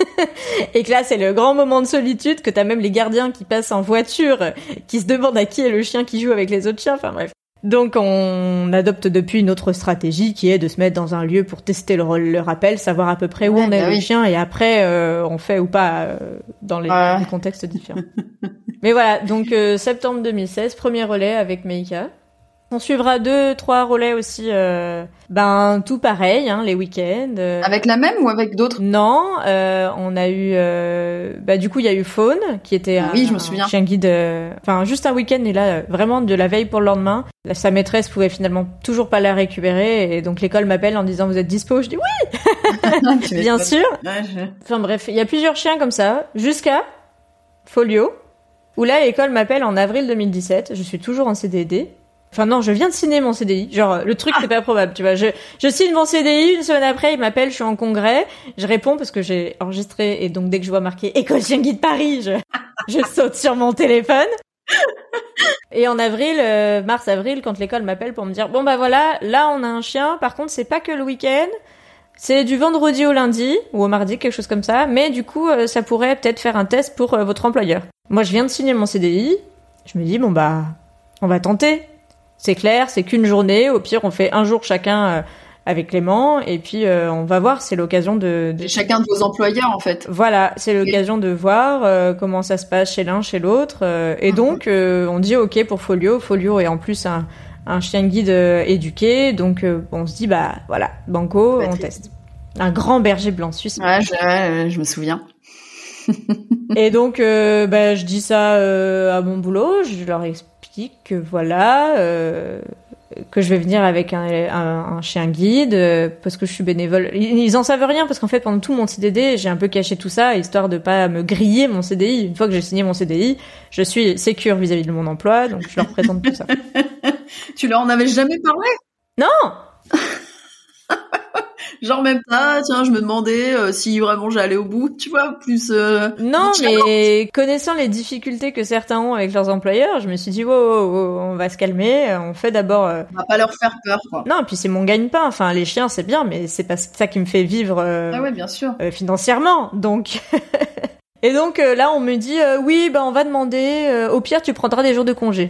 et que là c'est le grand moment de solitude que t'as même les gardiens qui passent en voiture, qui se demandent à qui est le chien qui joue avec les autres chiens. Enfin bref. Donc on adopte depuis une autre stratégie qui est de se mettre dans un lieu pour tester le, le rappel, savoir à peu près où Ouais, on est bah le oui. chien et après euh, on fait ou pas euh, dans les, Ouais. contextes différents. Mais voilà, donc euh, septembre 2016, premier relais avec Meika. On suivra deux, trois relais aussi, euh, ben tout pareil, hein, les week-ends. euh, Avec la même ou avec d'autres? Non, euh, on a eu, euh, bah du coup il y a eu Faune qui était Ah un, oui, je me un souviens. chien guide, euh, enfin juste un week-end et là vraiment de la veille pour le lendemain. Là, sa maîtresse pouvait finalement toujours pas la récupérer et donc l'école m'appelle en disant vous êtes dispo. Je dis oui, bien sûr. Ouais, je- Enfin bref, il y a plusieurs chiens comme ça jusqu'à Folio où là l'école m'appelle en avril 2017. Je suis toujours en CDD. Enfin non, je viens de signer mon CDI. Genre le truc c'est pas probable, tu vois. Je je signe mon CDI une semaine après, il m'appelle, je suis en congrès, je réponds parce que j'ai enregistré et donc dès que je vois marqué école chien guide Paris, je je saute sur mon téléphone. Et en avril, euh, mars avril, quand l'école m'appelle pour me dire bon bah voilà, là on a un chien. Par contre c'est pas que le week-end. C'est du vendredi au lundi ou au mardi, quelque chose comme ça. Mais du coup, euh, ça pourrait peut-être faire un test pour euh, votre employeur. Moi, je viens de signer mon CDI. Je me dis bon bah, on va tenter. C'est clair, c'est qu'une journée. Au pire, on fait un jour chacun euh, avec Clément, et puis euh, on va voir. C'est l'occasion de, chacun de vos employeurs, en fait. voilà, c'est l'occasion de voir euh, comment ça se passe chez l'un, chez l'autre. euh, et Mhm. donc, on dit OK pour Folio. Folio est en plus un, un chien guide éduqué. Donc, on se dit, bah voilà, Banco, on teste. Un grand berger blanc suisse. Ouais, je, ouais, je me souviens. Et donc, euh, bah, je dis ça euh, à mon boulot. Je leur explique que voilà, euh, que je vais venir avec un, un, un chien guide euh, parce que je suis bénévole. Ils, ils en savent rien parce qu'en fait, pendant tout mon CDD, j'ai un peu caché tout ça histoire de pas me griller mon CDI. Une fois que j'ai signé mon CDI, je suis sécure vis-à-vis de mon emploi, donc je leur présente tout ça. Tu leur en avais jamais parlé? Non, Genre même pas, tiens, je me demandais euh, si vraiment j'allais au bout, tu vois, plus... euh, non, plus mais connaissant les difficultés que certains ont avec leurs employeurs, je me suis dit, wow, wow, wow, on va se calmer. On fait d'abord. euh, On va pas leur faire peur, quoi. Non, et puis c'est mon gagne-pain. Enfin, les chiens, c'est bien, mais c'est pas ça qui me fait vivre euh, Ah ouais, bien sûr. euh, financièrement. Donc, et donc euh, là, on me dit euh, oui, bah on va demander. euh, au pire, tu prendras des jours de congé.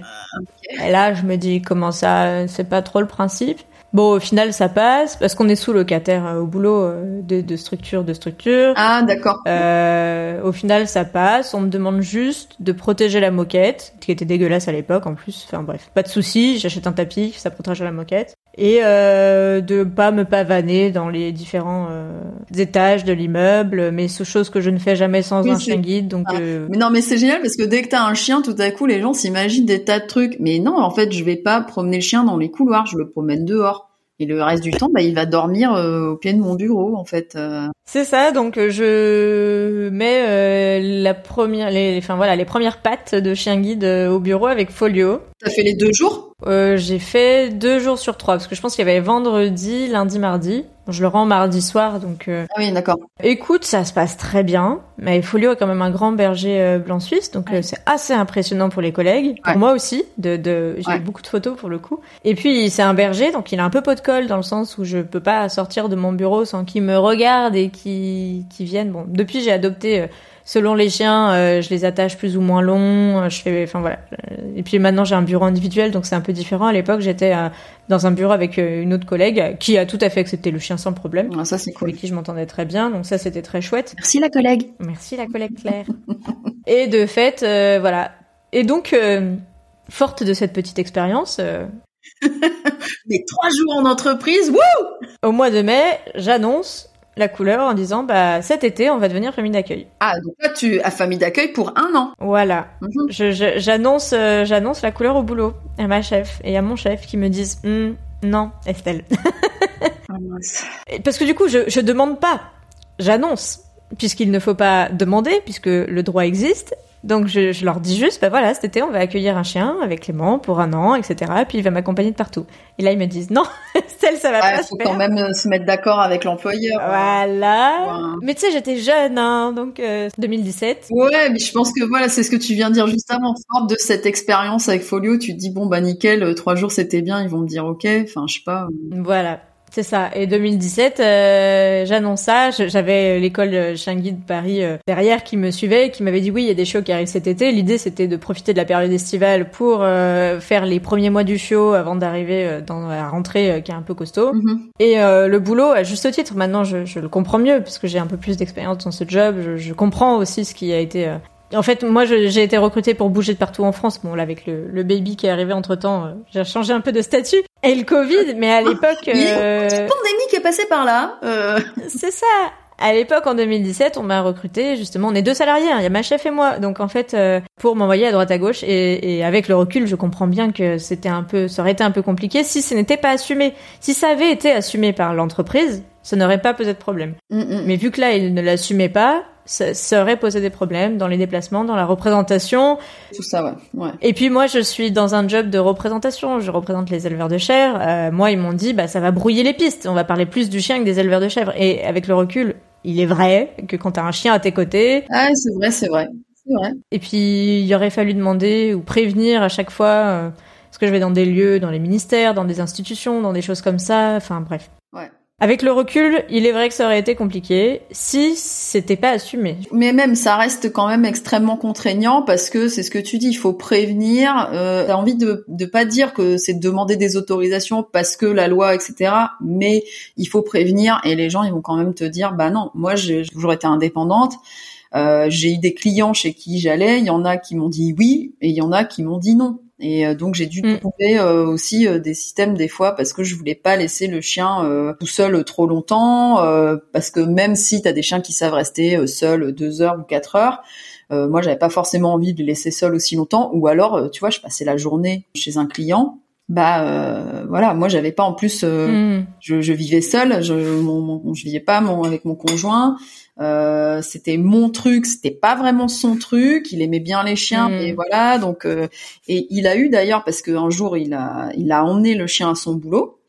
Et là, je me dis comment ça, c'est pas trop le principe? Bon, au final, ça passe parce qu'on est sous locataire euh, au boulot euh, de, de structure de structure. Ah, d'accord. Euh, au final, ça passe. On me demande juste de protéger la moquette, qui était dégueulasse à l'époque en plus. Enfin bref, pas de souci. J'achète un tapis, ça protège la moquette. Et euh, de pas me pavaner dans les différents euh, étages de l'immeuble, mais c'est chose que je ne fais jamais sans Oui, un chien guide. Donc Ah. euh, Mais non, mais c'est génial parce que dès que t'as un chien, tout à coup, les gens s'imaginent des tas de trucs. Mais non, en fait, je vais pas promener le chien dans les couloirs, je le promène dehors. Et le reste du temps, bah, il va dormir euh, au pied de mon bureau, en fait. euh. c'est ça. Donc euh, je mets euh, la première, les, enfin voilà, les premières pattes de chien guide au bureau avec Folio. T'as fait les deux jours? Euh, j'ai fait deux jours sur trois parce que je pense qu'il y avait vendredi, lundi, mardi. Je le rends mardi soir, donc euh, Ah oui, d'accord. écoute, ça se passe très bien. Mais Folio est quand même un grand berger euh, blanc suisse, donc euh, Ouais. c'est assez impressionnant pour les collègues, pour moi aussi. De, de j'ai Ouais. beaucoup de photos pour le coup. Et puis c'est un berger, donc il a un peu pot de colle dans le sens où je peux pas sortir de mon bureau sans qu'il me regarde et qu'il qu'il vienne. Bon, depuis j'ai adopté. Selon les chiens, euh, je les attache plus ou moins longs. euh, Je fais, enfin voilà. Et puis maintenant j'ai un bureau individuel, donc c'est un peu différent. À l'époque, j'étais euh, dans un bureau avec une autre collègue qui a tout à fait accepté le chien sans problème, Ah, ça, c'est cool. avec qui je m'entendais très bien. Donc ça, c'était très chouette. Merci, la collègue. Merci la collègue Claire. Et de fait, euh, voilà. Et donc, forte de cette petite expérience, Mais trois jours en entreprise, wouh Au mois de mai, j'annonce la couleur en disant bah cet été on va devenir famille d'accueil. Ah donc là tu as famille d'accueil pour un an. Voilà. Mhm. J'annonce euh, j'annonce la couleur au boulot à ma chef et à mon chef qui me disent hm, non Estelle. Ah, Parce que du coup je je demande pas, j'annonce puisqu'il ne faut pas demander puisque le droit existe donc je, je, leur dis juste, bah voilà, cet été on va accueillir un chien avec Clément pour un an, etc. Puis il va m'accompagner de partout. Et là ils me disent non, celle ça va pas. Il faut quand même euh, se mettre d'accord avec l'employeur. Voilà. Mais tu sais, j'étais jeune, hein, donc 2017. Euh, ouais, mais je pense que voilà, c'est ce que tu viens de dire juste avant. Forte de cette expérience avec Folio, tu te dis bon bah nickel, euh, trois jours c'était bien, ils vont me dire ok. Enfin je sais pas. Voilà. C'est ça. Et 2017, euh, j'annonce ça. J'avais l'école Chien Guide Paris euh, derrière qui me suivait et qui m'avait dit oui, il y a des shows qui arrivent cet été. L'idée, c'était de profiter de la période estivale pour euh, faire les premiers mois du show avant d'arriver dans la rentrée qui est un peu costaud. Mm-hmm. Et le boulot, à juste titre, maintenant, je, je le comprends mieux parce que j'ai un peu plus d'expérience dans ce job. Je, je, comprends aussi ce qui a été en fait, moi, j'ai été recrutée pour bouger de partout en France. Bon, là, avec le, le baby qui est arrivé entre temps, euh, j'ai changé un peu de statut. Et le Covid, mais à l'époque, euh... une pandémie qui est passée par là. Euh... C'est ça. À l'époque, en 2017, on m'a recruté justement. On est deux salariés. Hein. Il y a ma chef et moi. Donc en fait, euh, pour m'envoyer à droite à gauche. Et, et, avec le recul, je comprends bien que c'était un peu, ça aurait été un peu compliqué si ce n'était pas assumé. Si ça avait été assumé par l'entreprise, ça n'aurait pas posé de problème. Mm, mm. Mais vu que là, il ne l'assumait pas, ça, aurait posé des problèmes dans les déplacements, dans la représentation. Tout ça, ouais. ouais. Et puis moi, je suis dans un job de représentation. Je représente les éleveurs de chèvres. Euh, moi, ils m'ont dit, bah, ça va brouiller les pistes. On va parler plus du chien que des éleveurs de chèvres. Et avec le recul, il est vrai que quand t'as un chien à tes côtés. Ah, c'est vrai, c'est vrai. C'est vrai. Et puis, il aurait fallu demander ou prévenir à chaque fois. Euh, parce que je vais dans des lieux, dans les ministères, dans des institutions, dans des choses comme ça. Enfin, bref. Avec le recul, il est vrai que ça aurait été compliqué si c'était pas assumé. Mais même, ça reste quand même extrêmement contraignant parce que c'est ce que tu dis, il faut prévenir. Euh, T'as envie de de pas dire que c'est de demander des autorisations parce que la loi, etc. Mais il faut prévenir et les gens, ils vont quand même te dire, bah non, moi j'ai toujours été indépendante. Euh, j'ai eu des clients chez qui j'allais, il y en a qui m'ont dit oui et il y en a qui m'ont dit non. Et euh, donc j'ai dû mm. trouver euh, aussi euh, des systèmes des fois parce que je voulais pas laisser le chien tout seul trop longtemps parce que même si tu as des chiens qui savent rester seuls deux heures ou quatre heures, moi j'avais pas forcément envie de les laisser seuls aussi longtemps ou alors tu vois je passais la journée chez un client bah voilà moi j'avais pas en plus mm. je, je, vivais seule je mon, je vivais pas mon, avec mon conjoint euh, c'était mon truc, c'était pas vraiment son truc. Il aimait bien les chiens, mm. et voilà. Donc, euh, et il a eu d'ailleurs parce qu'un jour il a, il a emmené le chien à son boulot.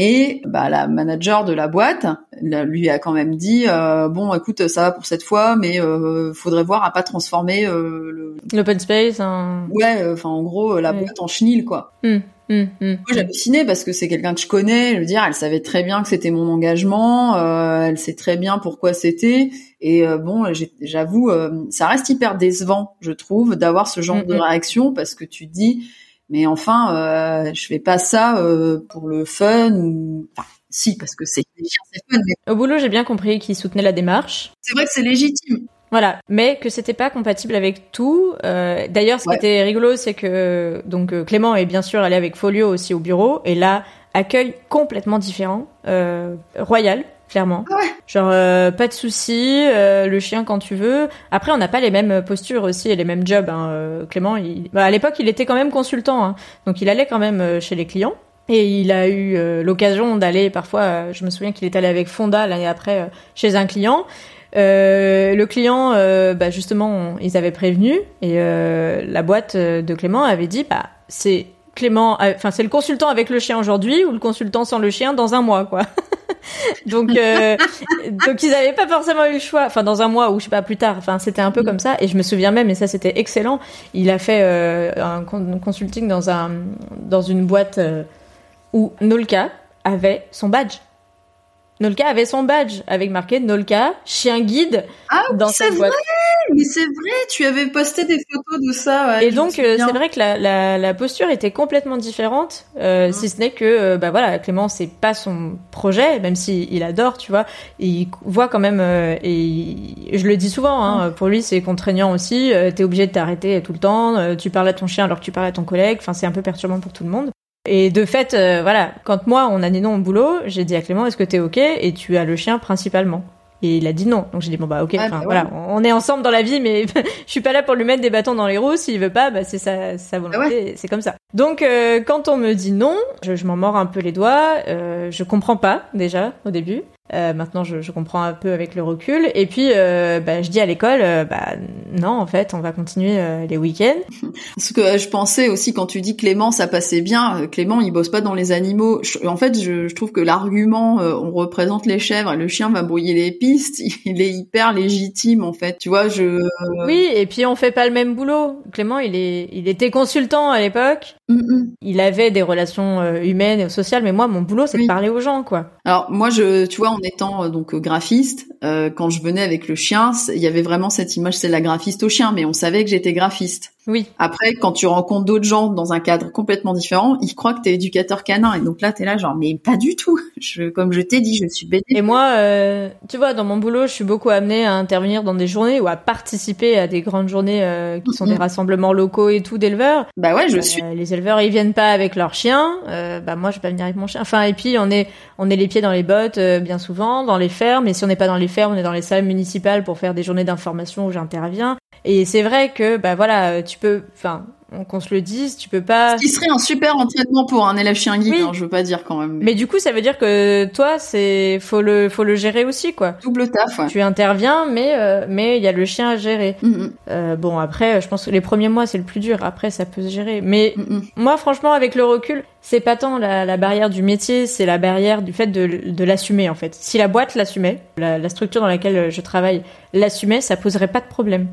Et bah, la manager de la boîte lui a quand même dit euh, bon écoute ça va pour cette fois mais euh, faudrait voir à pas transformer euh, le l'open space hein. ouais enfin en gros la boîte en chenille quoi mm. Mmh, mmh. Moi, j'hallucinais parce que c'est quelqu'un que je connais. Je veux dire, elle savait très bien que c'était mon engagement. Euh, elle sait très bien pourquoi c'était. Et euh, bon, j'avoue, euh, ça reste hyper décevant, je trouve, d'avoir ce genre de réaction parce que tu dis, mais enfin, euh, je fais pas ça pour le fun ou. Enfin, si, parce que c'est fun. Au boulot, j'ai bien compris qu'il soutenait la démarche. C'est vrai que c'est légitime. Voilà, mais que c'était pas compatible avec tout. Euh, D'ailleurs, ce qui était rigolo, c'est que donc euh, Clément est bien sûr allé avec Folio aussi au bureau, et là accueil complètement différent, euh, royal clairement. Ah ouais. Genre euh, pas de souci, euh, le chien quand tu veux. Après, on n'a pas les mêmes postures aussi et les mêmes jobs. Hein. Euh, Clément, il... bah, à l'époque, il était quand même consultant, hein. donc il allait quand même chez les clients. Et il a eu l'occasion d'aller parfois, je me souviens qu'il est allé avec Fonda l'année après chez un client. Euh, le client, euh, bah justement, ils avaient prévenu et euh, la boîte de Clément avait dit, bah c'est Clément, enfin c'est le consultant avec le chien aujourd'hui ou le consultant sans le chien dans un mois, quoi. donc donc ils avaient pas forcément eu le choix. Enfin dans un mois ou je sais pas plus tard. Enfin c'était un peu comme ça et je me souviens même et ça c'était excellent. Il a fait un consulting dans un dans une boîte où Nolka avait son badge. Nolka avait son badge avec marqué Nolka, chien guide ah, dans cette boîte. Vrai, mais c'est vrai, tu avais posté des photos de ça. Ouais, et donc euh, c'est vrai que la, la, la, posture était complètement différente, euh, si ce n'est que euh, bah voilà Clément c'est pas son projet, même si il adore, tu vois, il voit quand même euh, et je le dis souvent, hein, pour lui c'est contraignant aussi. T'es obligé de t'arrêter tout le temps, tu parles à ton chien alors que tu parles à ton collègue, enfin c'est un peu perturbant pour tout le monde. Et de fait, euh, voilà, quand moi on a dit non au boulot, j'ai dit à Clément est-ce que t'es ok? Et tu as le chien principalement. Et il a dit non. Donc j'ai dit bon bah ok, Ah, bah, voilà, on est ensemble dans la vie, mais je suis pas là pour lui mettre des bâtons dans les roues. S'il veut pas, bah c'est sa, sa volonté, Ah c'est comme ça. Donc euh, quand on me dit non, je, je m'en mords un peu les doigts. Euh, je comprends pas déjà au début. Euh, maintenant, je, je, comprends un peu avec le recul. Et puis, euh, bah, je dis à l'école, euh, bah non, en fait, on va continuer les week-ends. Ce que je pensais aussi quand tu dis Clément, ça passait bien. Clément, il bosse pas dans les animaux. Je, en fait, je, je, trouve que l'argument, on représente les chèvres et le chien va brouiller les pistes, il est hyper légitime en fait. Tu vois, je. Oui, et puis on fait pas le même boulot. Clément, il est, il était consultant à l'époque. Mm -mm. Il avait des relations humaines et sociales, mais moi, mon boulot, c'est oui. de parler aux gens, quoi. Alors moi, je, tu vois, en étant euh, donc graphiste, euh, quand je venais avec le chien, il y avait vraiment cette image, c'est la graphiste au chien, mais on savait que j'étais graphiste. Oui. Après, quand tu rencontres d'autres gens dans un cadre complètement différent, ils croient que t'es éducateur canin, et donc là, t'es là genre, mais pas du tout. Je, comme je t'ai dit, je suis bête. Et moi, euh, tu vois, dans mon boulot, je suis beaucoup amenée à intervenir dans des journées ou à participer à des grandes journées euh, qui sont mm -hmm. des rassemblements locaux et tout d'éleveurs. Bah ouais, je suis. Les éleveurs, ils viennent pas avec leurs chiens. bah moi, je vais pas venir avec mon chien. Enfin, et puis on est, on est les pieds dans les bottes bien souvent dans les fermes. Et si on n'est pas dans les fermes, on est dans les salles municipales pour faire des journées d'information où j'interviens. Et c'est vrai que, bah voilà, tu peux, enfin, qu'on se le dise, tu peux pas. Ce qui serait un super entraînement pour un élève chien guide, oui. hein, je veux pas dire quand même. Mais du coup, ça veut dire que toi, c'est faut le faut le gérer aussi, quoi. Double taf. Ouais. Tu interviens, mais euh, mais il y a le chien à gérer. Mm -hmm. euh, bon, après, je pense que les premiers mois, c'est le plus dur. Après, ça peut se gérer. Mais mm -hmm. moi, franchement, avec le recul, c'est pas tant la, la, barrière du métier, c'est la barrière du fait de, de l'assumer en fait. Si la boîte l'assumait, la, la structure dans laquelle je travaille l'assumait, ça poserait pas de problème.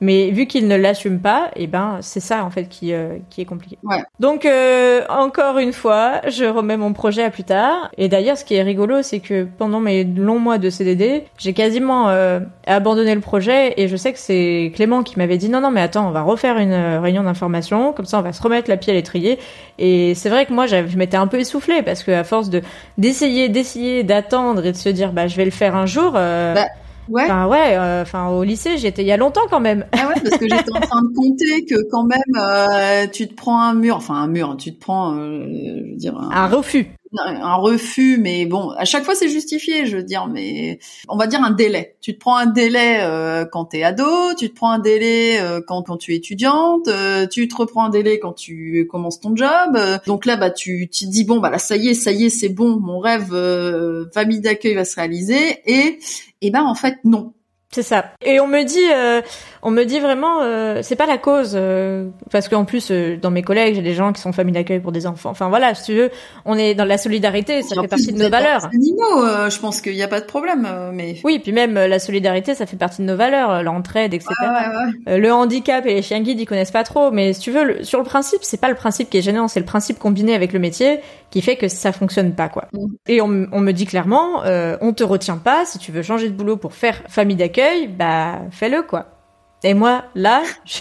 Mais vu qu'il ne l'assume pas, et eh ben c'est ça en fait qui euh, qui est compliqué. Ouais. Donc euh, encore une fois, je remets mon projet à plus tard. Et d'ailleurs, ce qui est rigolo, c'est que pendant mes longs mois de CDD, j'ai quasiment euh, abandonné le projet. Et je sais que c'est Clément qui m'avait dit non non mais attends, on va refaire une réunion d'information, comme ça on va se remettre la pied à l'étrier. Et c'est vrai que moi je m'étais un peu essoufflée parce que à force de d'essayer d'essayer d'attendre et de se dire bah je vais le faire un jour. Bah Ouais. Enfin ouais, enfin euh, au lycée, j'étais il y a longtemps quand même. Ah ouais, parce que j'étais en train de compter que quand même euh, tu te prends un mur, enfin un mur, tu te prends, euh, je veux dire un, un refus. Un, refus, mais bon, à chaque fois c'est justifié, je veux dire, mais on va dire un délai. Tu te prends un délai euh, quand t'es ado, tu te prends un délai euh, quand quand tu es étudiante, euh, tu te reprends un délai quand tu commences ton job. donc là, bah tu te dis bon bah là ça y est, ça y est, c'est bon, mon rêve famille d'accueil va se réaliser et et ben en fait non. C'est ça. Et on me dit, euh, on me dit vraiment, euh, c'est pas la cause, euh, parce qu'en plus euh, dans mes collègues j'ai des gens qui sont familles d'accueil pour des enfants. Enfin voilà, si tu veux, on est dans la solidarité, ça fait partie de nos valeurs. Animaux, je pense qu'il n'y a pas de problème, mais. Oui, puis même la solidarité, ça fait partie de nos valeurs, l'entraide, etc. Ouais, ouais, ouais. le handicap et les chiens guides, ils connaissent pas trop, mais si tu veux, le, sur le principe, c'est pas le principe qui est gênant, c'est le principe combiné avec le métier qui fait que ça fonctionne pas quoi. Mm. Et on, on, me dit clairement, on te retient pas si tu veux changer de boulot pour faire famille d'accueil, bah fais-le quoi. Et moi là, je,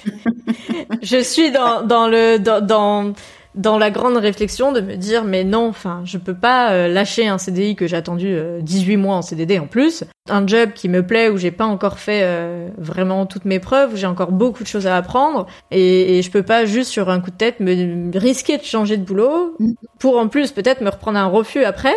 je suis dans, dans le dans, dans, dans la grande réflexion de me dire mais non, enfin je peux pas euh, lâcher un CDI que j'ai attendu euh, 18 mois en CDD en plus, un job qui me plaît où j'ai pas encore fait euh, vraiment toutes mes preuves, où j'ai encore beaucoup de choses à apprendre et, et, je peux pas juste sur un coup de tête me risquer de changer de boulot pour en plus peut-être me reprendre un refus après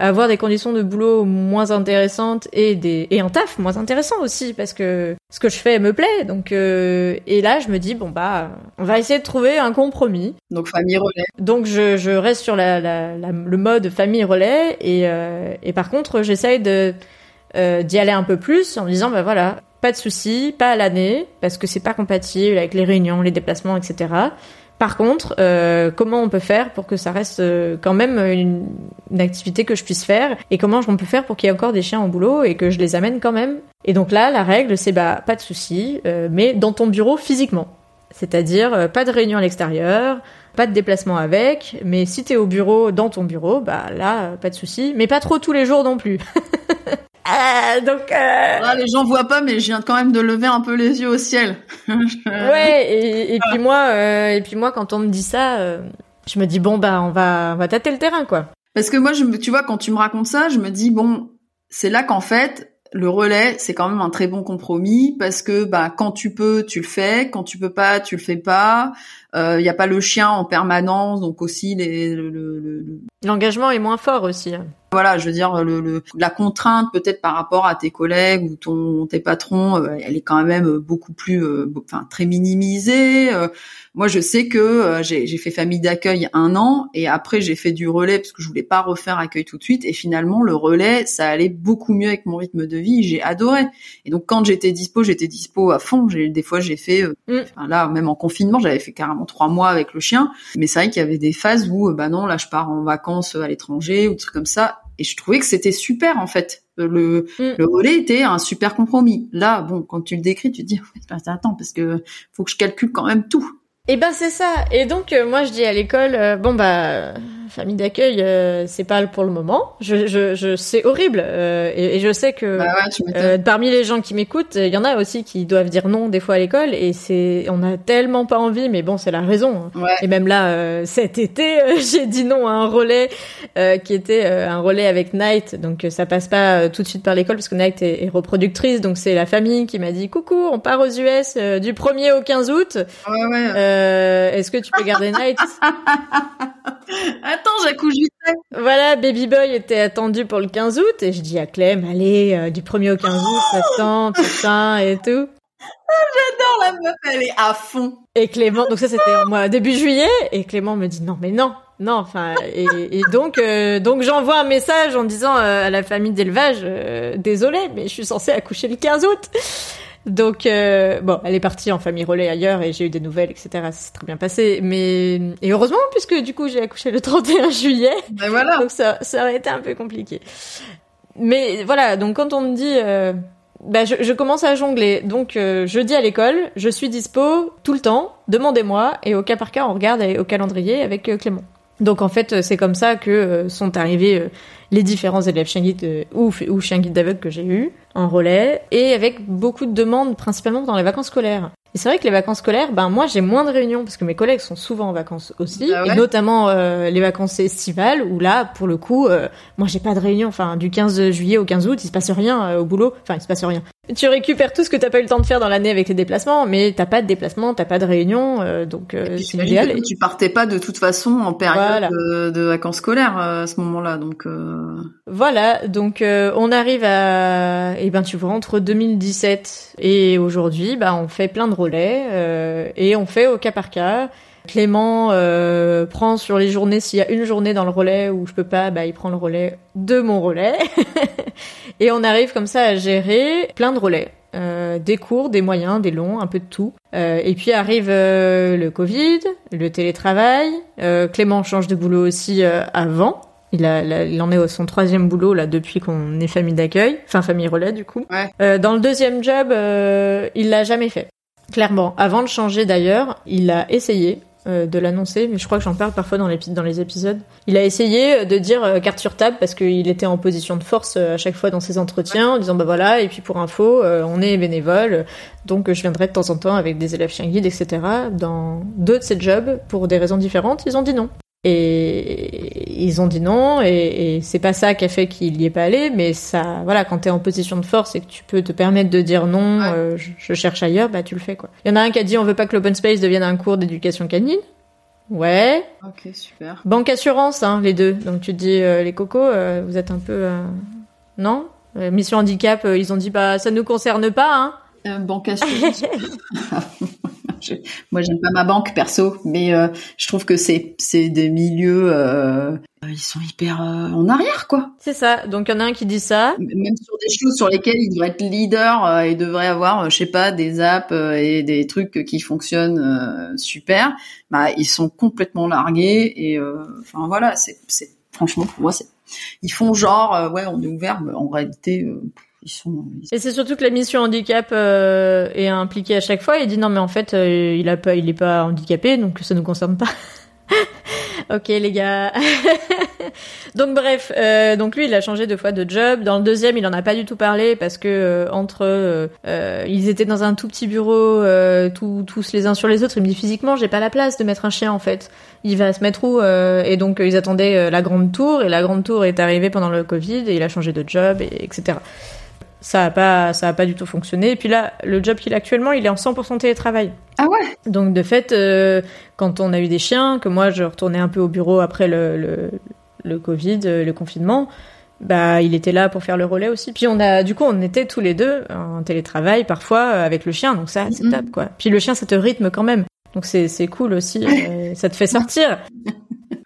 avoir des conditions de boulot moins intéressantes et des et un taf moins intéressant aussi parce que ce que je fais me plaît. Donc euh, et là je me dis bon bah on va essayer de trouver un compromis. Donc famille relais. Donc je, je reste sur la, la, la, le mode famille relais et euh, et par contre j'essaye de euh, d'y aller un peu plus en me disant bah voilà pas de souci pas à l'année parce que c'est pas compatible avec les réunions les déplacements etc par contre, euh, comment on peut faire pour que ça reste euh, quand même une, une, activité que je puisse faire et comment on peut faire pour qu'il y ait encore des chiens au boulot et que je les amène quand même? Et donc là, la règle, c'est bah pas de souci, euh, mais dans ton bureau physiquement, c'est-à-dire pas de réunion à l'extérieur, pas de déplacement avec, mais si t'es au bureau, dans ton bureau, bah là, pas de souci, mais pas trop tous les jours non plus. Euh, donc, euh... ah, les gens voient pas, mais je viens quand même de lever un peu les yeux au ciel. ouais, et, et puis moi, euh, et puis moi, quand on me dit ça, euh, je me dis bon bah on va, on va tâter le terrain quoi. Parce que moi, je, tu vois, quand tu me racontes ça, je me dis bon, c'est là qu'en fait, le relais, c'est quand même un très bon compromis parce que bah quand tu peux, tu le fais, quand tu peux pas, tu le fais pas. Il n'y a pas le chien en permanence, donc aussi les, le, l'engagement est moins fort aussi. Voilà, je veux dire, le, la contrainte peut-être par rapport à tes collègues ou ton tes patrons, euh, elle est quand même beaucoup plus, euh, enfin très minimisée. Euh, moi, je sais que j'ai fait famille d'accueil un an et après j'ai fait du relais parce que je voulais pas refaire accueil tout de suite. Et finalement, le relais, ça allait beaucoup mieux avec mon rythme de vie. J'ai adoré. Et donc quand j'étais dispo, j'étais dispo à fond. J'ai des fois j'ai fait, mm. là même en confinement, j'avais fait carrément trois mois avec le chien. Mais c'est vrai qu'il y avait des phases où, bah non, là je pars en vacances à l'étranger ou des trucs comme ça et je trouvais que c'était super en fait. Le, mm. le relais était un super compromis. Là, bon, quand tu le décris, tu te dis attends parce que faut que je calcule quand même tout. Et eh ben c'est ça. Et donc euh, moi je dis à l'école euh, bon bah famille d'accueil, euh, c'est pas pour le moment. Je, je, je c'est horrible euh, et, je sais que bah euh, parmi les gens qui m'écoutent, il y en a aussi qui doivent dire non des fois à l'école et c'est on a tellement pas envie, mais bon c'est la raison. Hein. Et même là cet été, j'ai dit non à un relais qui était un relais avec Night, donc ça passe pas tout de suite par l'école parce que Night est, reproductrice, donc c'est la famille qui m'a dit coucou, on part aux US du 1er au 15 août. Est-ce que tu peux garder Night Attends, j'accouche vite Voilà, Baby Boy était attendu pour le 15 août et je dis à Clem, allez, euh, du 1er au 15 août, ça tout ça et tout. Ah, j'adore la meuf, elle est à fond. Et Clément, donc ça c'était moi début juillet, et Clément me dit non mais non, non, enfin et, donc euh, donc j'envoie un message en disant euh, à la famille d'élevage, désolé mais je suis censée accoucher le 15 août. Donc euh, bon, elle est partie en famille relais ailleurs et j'ai eu des nouvelles, etc. Ça s'est très bien passé. Mais et heureusement puisque du coup j'ai accouché le 31 juillet. Ben voilà. Donc ça, ça aurait été un peu compliqué. Mais voilà, donc quand on me dit, euh, bah, je, je, commence à jongler. Donc euh, je dis à l'école, je suis dispo tout le temps. Demandez-moi et au cas par cas on regarde au calendrier avec euh, Clément. Donc en fait c'est comme ça que sont arrivés les différents élèves chien guide ou, ou chien guide d'aveugle que j'ai eu en relais et avec beaucoup de demandes principalement dans les vacances scolaires. Et c'est vrai que les vacances scolaires, ben moi j'ai moins de réunions parce que mes collègues sont souvent en vacances aussi, ah et notamment euh, les vacances estivales où là pour le coup, euh, moi j'ai pas de réunion. Enfin du 15 juillet au 15 août, il se passe rien euh, au boulot. Enfin il se passe rien. Tu récupères tout ce que t'as pas eu le temps de faire dans l'année avec les déplacements, mais t'as pas de déplacement, t'as pas de réunion, donc c'est idéal. Et tu partais pas de toute façon en période de, vacances scolaires à ce moment-là, donc. Voilà, donc on arrive à, et eh ben tu vois entre 2017 et aujourd'hui, bah on fait plein de relais euh, et on fait au cas par cas. Clément euh, prend sur les journées, s'il y a une journée dans le relais où je peux pas, bah, il prend le relais de mon relais. et on arrive comme ça à gérer plein de relais. Euh, des courts, des moyens, des longs, un peu de tout. et puis arrive le Covid, le télétravail. Clément change de boulot aussi avant. Il, a, il en est au son troisième boulot là depuis qu'on est famille d'accueil, enfin famille relais du coup. dans le deuxième job, il l'a jamais fait. Clairement. Avant de changer d'ailleurs, il a essayé euh, de l'annoncer, mais je crois que j'en parle parfois dans les, épisodes. Il a essayé de dire euh, carte sur table parce qu'il était en position de force euh, à chaque fois dans ses entretiens, en disant bah voilà, et puis pour info, on est bénévole, donc je viendrai de temps en temps avec des élèves chiens guides, etc. Dans deux de ces jobs, pour des raisons différentes, ils ont dit non. Et ils ont dit non, et, et c'est pas ça qui a fait qu'il y est pas allé, mais ça, voilà, quand t'es en position de force et que tu peux te permettre de dire non, euh, je, cherche ailleurs, bah tu le fais quoi. Il y en a un qui a dit on veut pas que l'open space devienne un cours d'éducation canine. Ouais. Ok, super. Banque assurance, hein, les deux. Donc tu te dis euh, les cocos, euh, vous êtes un peu, non? Mission handicap, ils ont dit bah ça nous concerne pas, hein. banque assurance. moi, j'aime pas ma banque perso, mais euh, je trouve que c'est c'est des milieux euh, ils sont hyper euh, en arrière quoi. C'est ça. Donc il y en a un qui dit ça. Même sur des choses sur lesquelles il devrait être leader, il devrait avoir, je sais pas, des apps et des trucs qui fonctionnent super. Bah ils sont complètement largués et enfin voilà, c'est c'est franchement pour moi c'est ils font genre ouais on est ouvert, mais en réalité et c'est surtout que la mission handicap euh, est impliquée à chaque fois. Il dit non mais en fait euh, il a pas, il est pas handicapé donc ça nous concerne pas. ok les gars. donc bref, euh, donc lui il a changé deux fois de job. Dans le deuxième il en a pas du tout parlé parce que entre ils étaient dans un tout petit bureau tous les uns sur les autres. Il me dit physiquement j'ai pas la place de mettre un chien en fait. Il va se mettre où Et donc ils attendaient la grande tour et la grande tour est arrivée pendant le Covid et il a changé de job et etc ça a pas ça a pas du tout fonctionné. Et puis là, le job qu'il a actuellement, il est en 100% télétravail. Ah ouais? Donc de fait, euh, quand on a eu des chiens, que moi je retournais un peu au bureau après le le, le Covid, euh, le confinement, bah il était là pour faire le relais aussi. Puis on a du coup on était tous les deux en télétravail parfois euh, avec le chien, donc ça c'est Mhm. top quoi. Puis le chien ça te rythme quand même, donc c'est c'est cool aussi, euh, ça te fait sortir.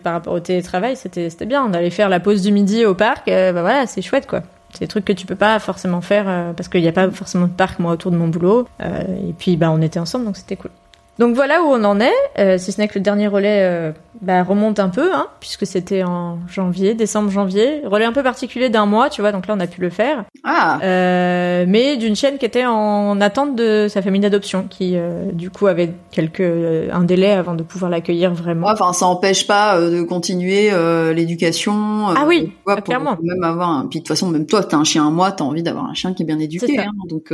Par rapport au télétravail, c'était c'était bien. On allait faire la pause du midi au parc, euh, bah voilà, c'est chouette quoi. C'est des trucs que tu peux pas forcément faire euh, parce qu'il n'y a pas forcément de parc moi autour de mon boulot. Euh, et puis bah on était ensemble donc c'était cool. Donc voilà où on en est, euh, si ce n'est que le dernier relais euh, bah, remonte un peu, hein, puisque c'était en janvier, décembre, janvier. Relais un peu particulier d'un mois, tu vois, donc là on a pu le faire. Ah. Euh, mais d'une chaîne qui était en attente de sa famille d'adoption, qui euh, du coup avait quelques euh, un délai avant de pouvoir l'accueillir vraiment. Ouais, Enfin, ça empêche pas euh, de continuer euh, l'éducation. Ah oui, vois, clairement. Même avoir. Un... Puis de toute façon, même toi, t'as un chien à moi, t'as envie d'avoir un chien qui est bien éduqué. ça. Hein, donc.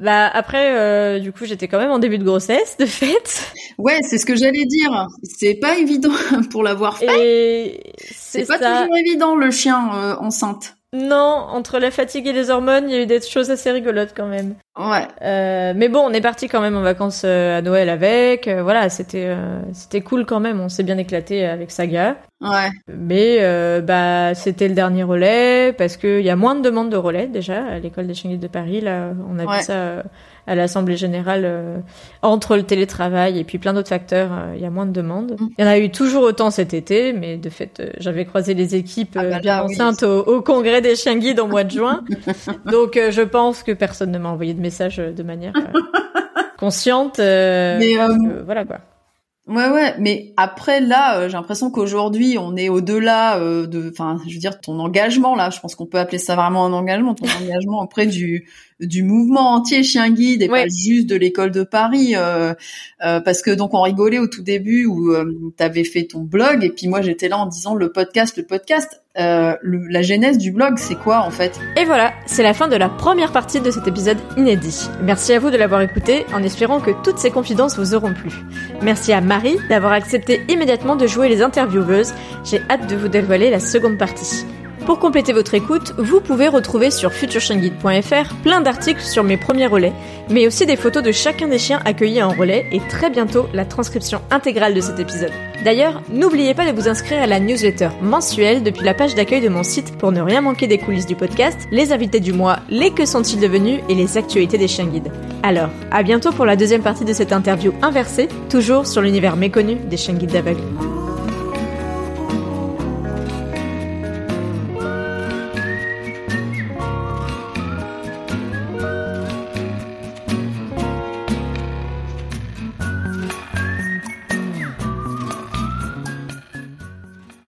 Bah après, euh, du coup, j'étais quand même en début de grossesse, de fait, Ouais, c'est ce que j'allais dire. C'est pas évident pour l'avoir fait. C'est c'est pas ça. toujours évident le chien euh, enceinte. Non, entre la fatigue et les hormones, il y a eu des choses assez rigolotes quand même. Ouais. Euh, mais bon, on est parti quand même en vacances euh, à Noël avec. euh, voilà, c'était euh, c'était cool quand même. On s'est bien éclaté avec Saga. Ouais. Mais euh, bah c'était le dernier relais parce que il y a moins de demandes de relais déjà à l'école des chiens guides de Paris. Là, on a Ouais. vu ça à l'assemblée générale euh, entre le télétravail et puis plein d'autres facteurs. euh, Il y a moins de demandes. Mm. Il y en a eu toujours autant cet été, mais de fait, euh, j'avais croisé les équipes Ah euh, bah oui. enceintes au, au congrès des chiens guides en mois de juin. Donc je pense que personne ne m'a envoyé de message de manière consciente. Mais, euh, voilà quoi. Ouais, ouais, mais après là, euh, j'ai l'impression qu'aujourd'hui, on est au-delà euh, de, enfin, je veux dire, ton engagement là. Je pense qu'on peut appeler ça vraiment un engagement, ton engagement auprès du du mouvement entier chien guide et Ouais. pas juste de l'école de Paris, euh, euh, parce que donc on rigolait au tout début où euh, t'avais fait ton blog et puis moi j'étais là en disant le podcast, le podcast. Euh, le- la genèse du blog, c'est quoi en fait? Et voilà, c'est la fin de la première partie de cet épisode inédit. Merci à vous de l'avoir écouté en espérant que toutes ces confidences vous auront plu. Merci à Marie d'avoir accepté immédiatement de jouer les intervieweuses. J'ai hâte de vous dévoiler la seconde partie. Pour compléter votre écoute, vous pouvez retrouver sur futureshienguide.fr plein d'articles sur mes premiers relais, mais aussi des photos de chacun des chiens accueillis en relais et très bientôt la transcription intégrale de cet épisode. D'ailleurs, n'oubliez pas de vous inscrire à la newsletter mensuelle depuis la page d'accueil de mon site pour ne rien manquer des coulisses du podcast, les invités du mois, les que sont-ils devenus et les actualités des chiens guides. Alors, à bientôt pour la deuxième partie de cette interview inversée, toujours sur l'univers méconnu des chiens guides d'aveugles.